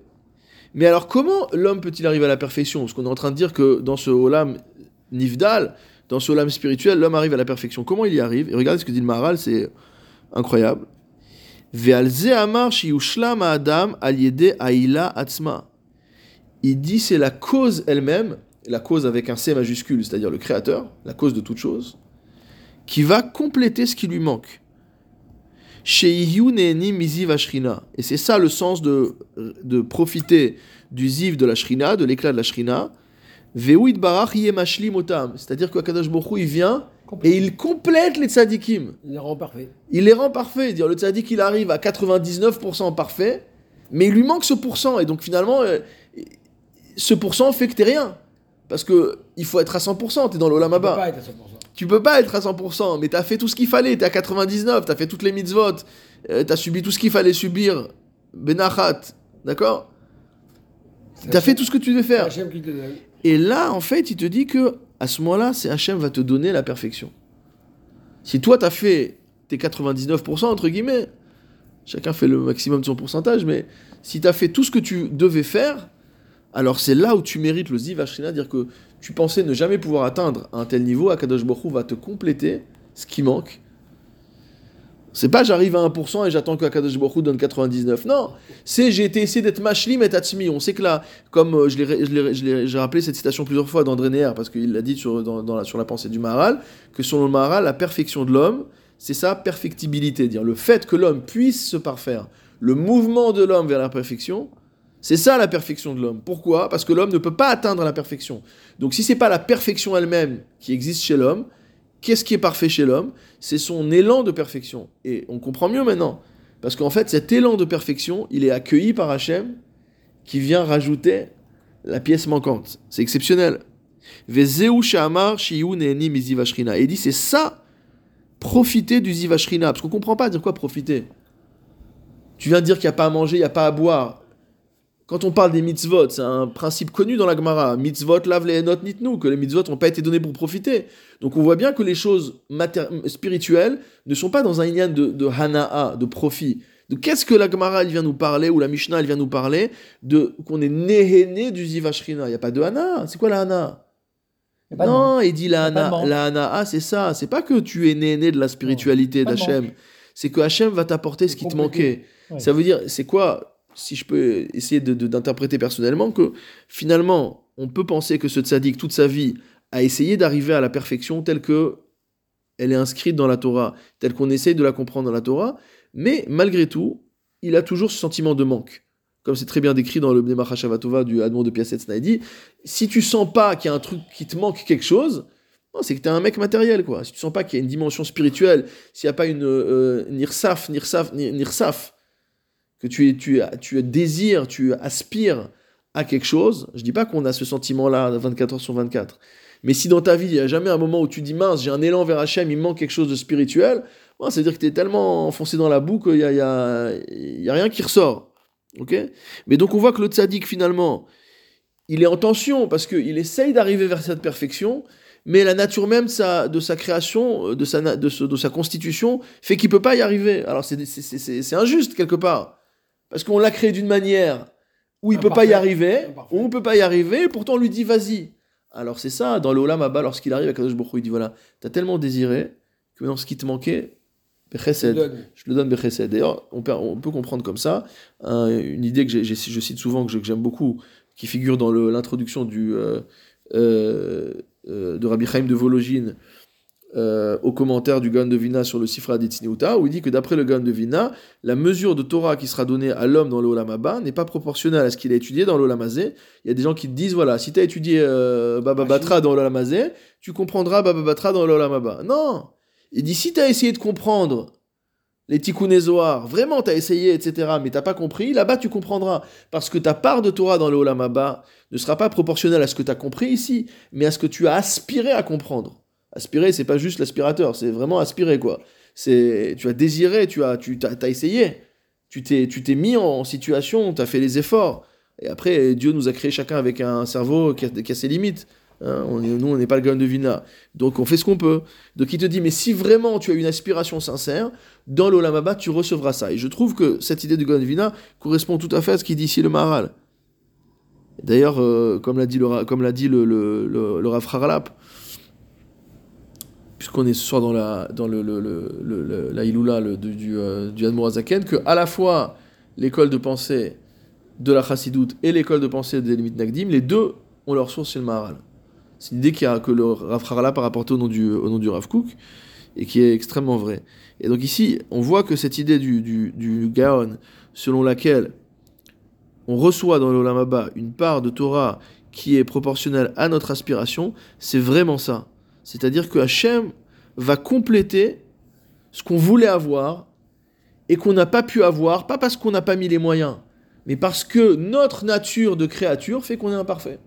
Mais alors, comment l'homme peut-il arriver à la perfection? Parce qu'on est en train de dire que dans ce Olam Nifdal, dans ce Olam spirituel, l'homme arrive à la perfection. Comment il y arrive? Et regardez ce que dit le Maharal, c'est incroyable. Il dit c'est la cause elle-même, la cause avec un C majuscule, c'est-à-dire le créateur, la cause de toute chose, qui va compléter ce qui lui manque. Et c'est ça le sens de, de profiter du ziv de la shrina, de l'éclat de la shrina. C'est-à-dire que Kadosh Baruch Hu, il vient et il complète les tzadikim. Il les rend parfait. Il les rend parfaits. Dire le tzaddik, il arrive à 99% parfait, mais il lui manque ce pourcent. Et donc finalement, euh, ce pourcent fait que t'es rien. Parce que il faut être à 100%, t'es dans l'Olam Il peut Haba. pas être à 100%. Tu peux pas être à 100%, mais t'as fait tout ce qu'il fallait, t'es à 99, t'as fait toutes les mitzvot, euh, t'as subi tout ce qu'il fallait subir, benachat, d'accord? T'as fait tout ce que tu devais faire. Qui te donne. Et là, en fait, il te dit que à ce moment-là, c'est Hachem va te donner la perfection. Si toi, t'as fait tes 99%, entre guillemets, chacun fait le maximum de son pourcentage, mais si t'as fait tout ce que tu devais faire, alors c'est là où tu mérites le Ziv Ashrina, dire que tu pensais ne jamais pouvoir atteindre un tel niveau, Akadosh Hu va te compléter ce qui manque. C'est pas j'arrive à 1% et j'attends que Akadosh Hu donne 99. Non, c'est j'ai été essayé d'être mashlim et tatsmi. On sait que là, comme j'ai rappelé cette citation plusieurs fois d'André Neher, parce qu'il l'a dit sur, dans la, sur la pensée du Maharal, que selon le Maharal, la perfection de l'homme, c'est sa perfectibilité. Dire le fait que l'homme puisse se parfaire, le mouvement de l'homme vers la perfection, c'est ça la perfection de l'homme. Pourquoi? Parce que l'homme ne peut pas atteindre la perfection. Donc si c'est pas la perfection elle-même qui existe chez l'homme, qu'est-ce qui est parfait chez l'homme? C'est son élan de perfection. Et on comprend mieux maintenant. Parce qu'en fait, cet élan de perfection, il est accueilli par Hachem, qui vient rajouter la pièce manquante. C'est exceptionnel. Et il dit, c'est ça, profiter du ziv ashrina. Parce qu'on comprend pas dire quoi profiter. Tu viens de dire qu'il n'y a pas à manger, il n'y a pas à boire. Quand on parle des mitzvot, c'est un principe connu dans la Gemara. Mitzvot lave les enot nitnu, que les mitzvot n'ont pas été donnés pour profiter. Donc on voit bien que les choses spirituelles ne sont pas dans un lien de, de hana'a, de profit. De qu'est-ce que la Gemara elle vient nous parler, ou la Mishnah elle vient nous parler, de qu'on est néhéné du zivashrina. Il n'y a pas de hana. C'est quoi la hana Non, il dit la hana. La hana'a, c'est ça. C'est pas que tu es néhéné de la spiritualité d'Hachem. C'est que Hachem va t'apporter ce qui te manquait. Ouais. Ça veut dire, c'est quoi, si je peux essayer d'interpréter personnellement, que finalement, on peut penser que ce tzaddik, toute sa vie, a essayé d'arriver à la perfection telle que elle est inscrite dans la Torah, telle qu'on essaye de la comprendre dans la Torah, mais malgré tout, il a toujours ce sentiment de manque. Comme c'est très bien décrit dans le Bnei Shavatova du Admon de Piaset Snaidi, si tu sens pas qu'il y a un truc qui te manque quelque chose, c'est que t'es un mec matériel, quoi. Si tu sens pas qu'il y a une dimension spirituelle, s'il n'y a pas une euh, nirsaf, nirsaf, ni- nirsaf, que tu, tu, tu désires, tu aspires à quelque chose, je dis pas qu'on a ce sentiment-là 24 heures sur 24, mais si dans ta vie, il n'y a jamais un moment où tu dis mince, j'ai un élan vers Hachem, il manque quelque chose de spirituel, bon, ça veut dire que tu es tellement enfoncé dans la boue qu'il n'y a, y a, y a rien qui ressort. ok? Mais donc on voit que le tzaddik finalement, il est en tension parce qu'il essaye d'arriver vers cette perfection, mais la nature même de sa, création, de sa, de, ce- sa constitution, fait qu'il peut pas y arriver. Alors c'est injuste quelque part, parce qu'on l'a créé d'une manière où il peut pas y arriver, Imparfait. où on peut pas y arriver, et pourtant on lui dit vas-y. Alors c'est ça, dans le Olam Abba, lorsqu'il arrive à Kadosh Baruch il dit voilà, t'as tellement désiré que dans ce qui te manquait, je le donne Bechesed. D'ailleurs, on peut, on peut comprendre comme ça hein, une idée que je cite souvent, que j'aime beaucoup, qui figure dans l'introduction du euh, euh, euh, de Rabbi Chaim de Vologine euh, au commentaire du Gaon de Vina sur le Sifra d'Etzniuta, où il dit que d'après le Gaon de Vina, la mesure de Torah qui sera donnée à l'homme dans le Olam Abba n'est pas proportionnelle à ce qu'il a étudié dans le Olam Hazé. Il y a des gens qui te disent, voilà, si tu as étudié euh, Baba Batra dans le Olam Hazé, tu comprendras Baba Batra dans le Olam Abba. Non Il dit, si tu as essayé de comprendre les Tikkun Zohar, vraiment tu as essayé, etc., mais t'as pas compris, là-bas tu comprendras. Parce que ta part de Torah dans le Olam Abba ne sera pas proportionnelle à ce que tu as compris ici, mais à ce que tu as aspiré à comprendre. Aspirer, c'est pas juste l'aspirateur, c'est vraiment aspirer, quoi. C'est, tu as désiré, tu as, tu t'as, t'as essayé. Tu t'es, tu t'es mis en situation, tu as fait les efforts. Et après, Dieu nous a créé chacun avec un cerveau qui a, ses limites. Hein, nous, on n'est pas le Gaon de Vina. Donc, on fait ce qu'on peut. Donc, il te dit, mais si vraiment tu as une aspiration sincère, dans l'Olamaba, tu recevras ça. Et je trouve que cette idée du Gaon de Vina correspond tout à fait à ce qu'il dit ici le Maharal. D'ailleurs, euh, comme l'a dit le, comme le, le, le, Haralap, puisqu'on est ce soir dans la, dans le, le, le, la Iloula du, du, euh, du que à la fois l'école de pensée de la Chassidoute et l'école de pensée des limites Nagdim, les deux ont leur source chez le Maharal. C'est une idée qui a, que le Rav Haralap a rapportée au nom du, au nom du et qui est extrêmement vraie. Et donc ici, on voit que cette idée du, du, du Gaon, selon laquelle on reçoit dans l'Olamaba une part de Torah qui est proportionnelle à notre aspiration, c'est vraiment ça. C'est-à-dire que Hachem va compléter ce qu'on voulait avoir et qu'on n'a pas pu avoir, pas parce qu'on n'a pas mis les moyens, mais parce que notre nature de créature fait qu'on est imparfait.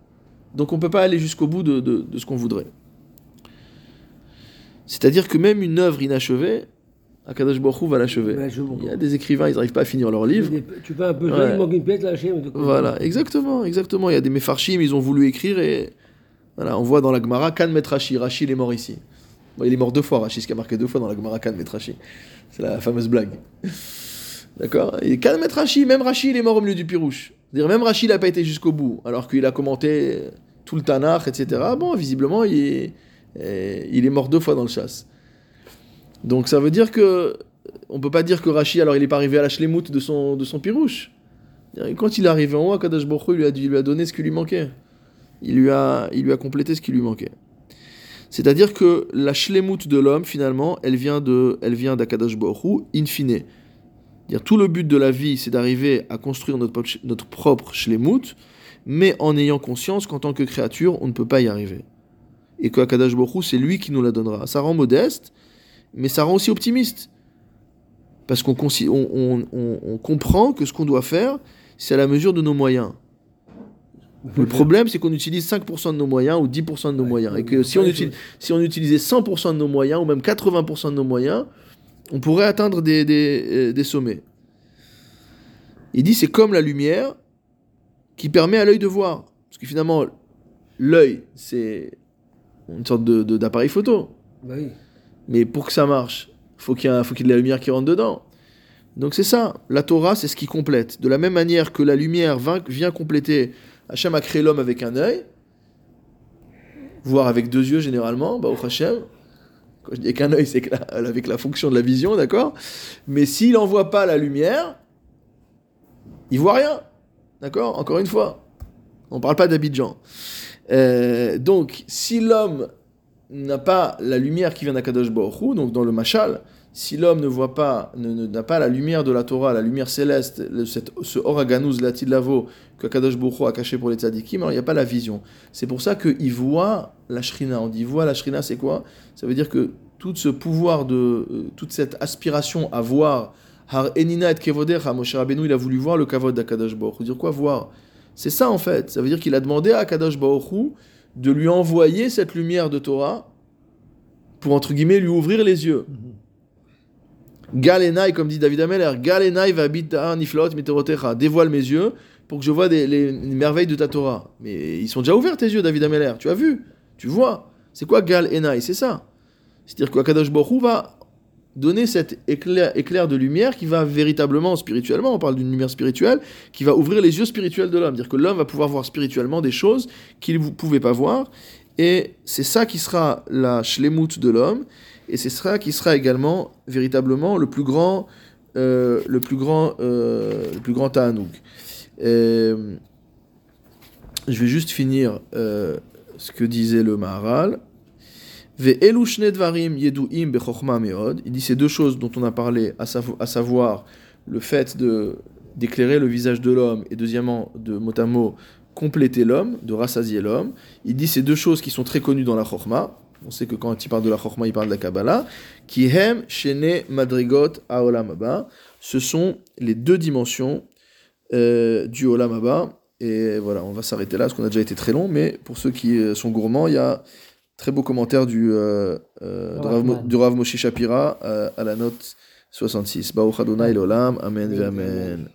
Donc on ne peut pas aller jusqu'au bout de, de- de ce qu'on voudrait. C'est-à-dire que même une œuvre inachevée, Akadosh Hu va l'achever. Il y a des écrivains, ils n'arrivent pas à finir leur livre. Tu fais un besoin, Ouais. là, Voilà, exactement, exactement. Il y a des Mefarshim, ils ont voulu écrire et voilà, on voit dans la Gemara Kan met Rashi. Il est mort ici. Il est mort deux fois, Rashi, ce qui a marqué deux fois dans la Gemara Kan met Rashi. C'est la fameuse blague. D'accord? Et Kan met Rashi, même Rashi, il est mort au milieu du pirouche. C'est-à-dire, même Rashi, n'a pas été jusqu'au bout, alors qu'il a commenté tout le Tanakh, etc. Bon, visiblement, il est, euh, il est mort deux fois dans le chasse. Donc ça veut dire que on peut pas dire que Rashi, alors il n'est pas arrivé à la shlemout de son, de son pirouche. Quand il est arrivé en haut, Akadosh Baruch il lui a, il lui a donné ce qui lui manquait. Il lui a, il lui a complété ce qui lui manquait. C'est-à-dire que la shlemout de l'homme, finalement, elle vient de, elle vient d'Akadosh Baruch Hu, in fine. Dire tout le but de la vie, c'est d'arriver à construire notre, propre- shlemout, mais en ayant conscience qu'en tant que créature, on ne peut pas y arriver. Et Baruch Hu, c'est lui qui nous la donnera. Ça rend modeste, mais ça rend aussi optimiste. Parce qu'on on- on- on comprend que ce qu'on doit faire, c'est à la mesure de nos moyens. Le problème, c'est qu'on utilise 5% de nos moyens ou 10% de nos Ouais, moyens. Et que si on, utilise, si on utilisait 100% de nos moyens, ou même 80% de nos moyens, on pourrait atteindre des, des, euh, des sommets. Il dit c'est comme la lumière qui permet à l'œil de voir. Parce que finalement, l'œil, c'est une sorte de- de- d'appareil photo. Bah oui. Mais pour que ça marche, faut qu'il faut qu'il y ait de la lumière qui rentre dedans. Donc c'est ça. La Torah, c'est ce qui complète. De la même manière que la lumière vient compléter, Hachem a créé l'homme avec un œil, voire avec deux yeux généralement, bah, au Hachem. Quand je dis avec un œil, c'est avec la fonction de la vision, d'accord? Mais s'il n'envoie pas la lumière, il voit rien. D'accord? Encore une fois. On ne parle pas d'Abidjan. Euh, donc, si l'homme n'a pas la lumière qui vient d'Akadosh Baruch Hu, donc dans le Machal, si l'homme ne voit pas, n'a pas la lumière de la Torah, la lumière céleste, ce Oraganus Latidlavo que Akadosh Baruch Hu a caché pour les tzadikim, alors il n'y a pas la vision. C'est pour ça qu'il voit la Shrina. On dit voit la Shrina, c'est quoi? Ça veut dire que tout ce pouvoir de, euh, toute cette aspiration à voir, Har Enina et Kevodecha, Moshe il a voulu voir le Kavod d'Akadosh Baruch. Dire quoi voir? C'est ça en fait. Ça veut dire qu'il a demandé à Akadosh Baruch de lui envoyer cette lumière de Torah pour, entre guillemets, lui ouvrir les yeux. Galenai, comme dit David Ameller, Galenai va niflot miterotecha, dévoile mes yeux pour que je vois les, les merveilles de ta Torah. Mais ils sont déjà ouverts tes yeux, David Ameller, tu as vu, tu vois? C'est quoi Gal Enai C'est ça. C'est-à-dire qu'Akadosh Hu va donner cet éclair, de lumière qui va véritablement, spirituellement, on parle d'une lumière spirituelle, qui va ouvrir les yeux spirituels de l'homme. Dire que l'homme va pouvoir voir spirituellement des choses qu'il ne pouvait pas voir. Et c'est ça qui sera la shlemut de l'homme. Et c'est ça qui sera également véritablement le plus grand, euh, le plus grand, euh, le plus grand ta'anoug. Euh, je vais juste finir euh, ce que disait le Maharal. Il dit ces deux choses dont on a parlé, à, savo- à savoir le fait d'éclairer le visage de l'homme et deuxièmement de mot à mot compléter l'homme, de rassasier l'homme. Il dit ces deux choses qui sont très connues dans la chokma. On sait que quand il parle de la chokma, il parle de la Kabbalah. Qui hem shene madrigot haolam haba. Ce sont les deux dimensions euh, du olam haba. Et voilà, on va s'arrêter là parce qu'on a déjà été très long. Mais pour ceux qui euh, sont gourmands, il y a très beau commentaire du, euh, euh, Rav, du Moshe Shapira à la note 66. Baruch Adonai l'olam, amen amen.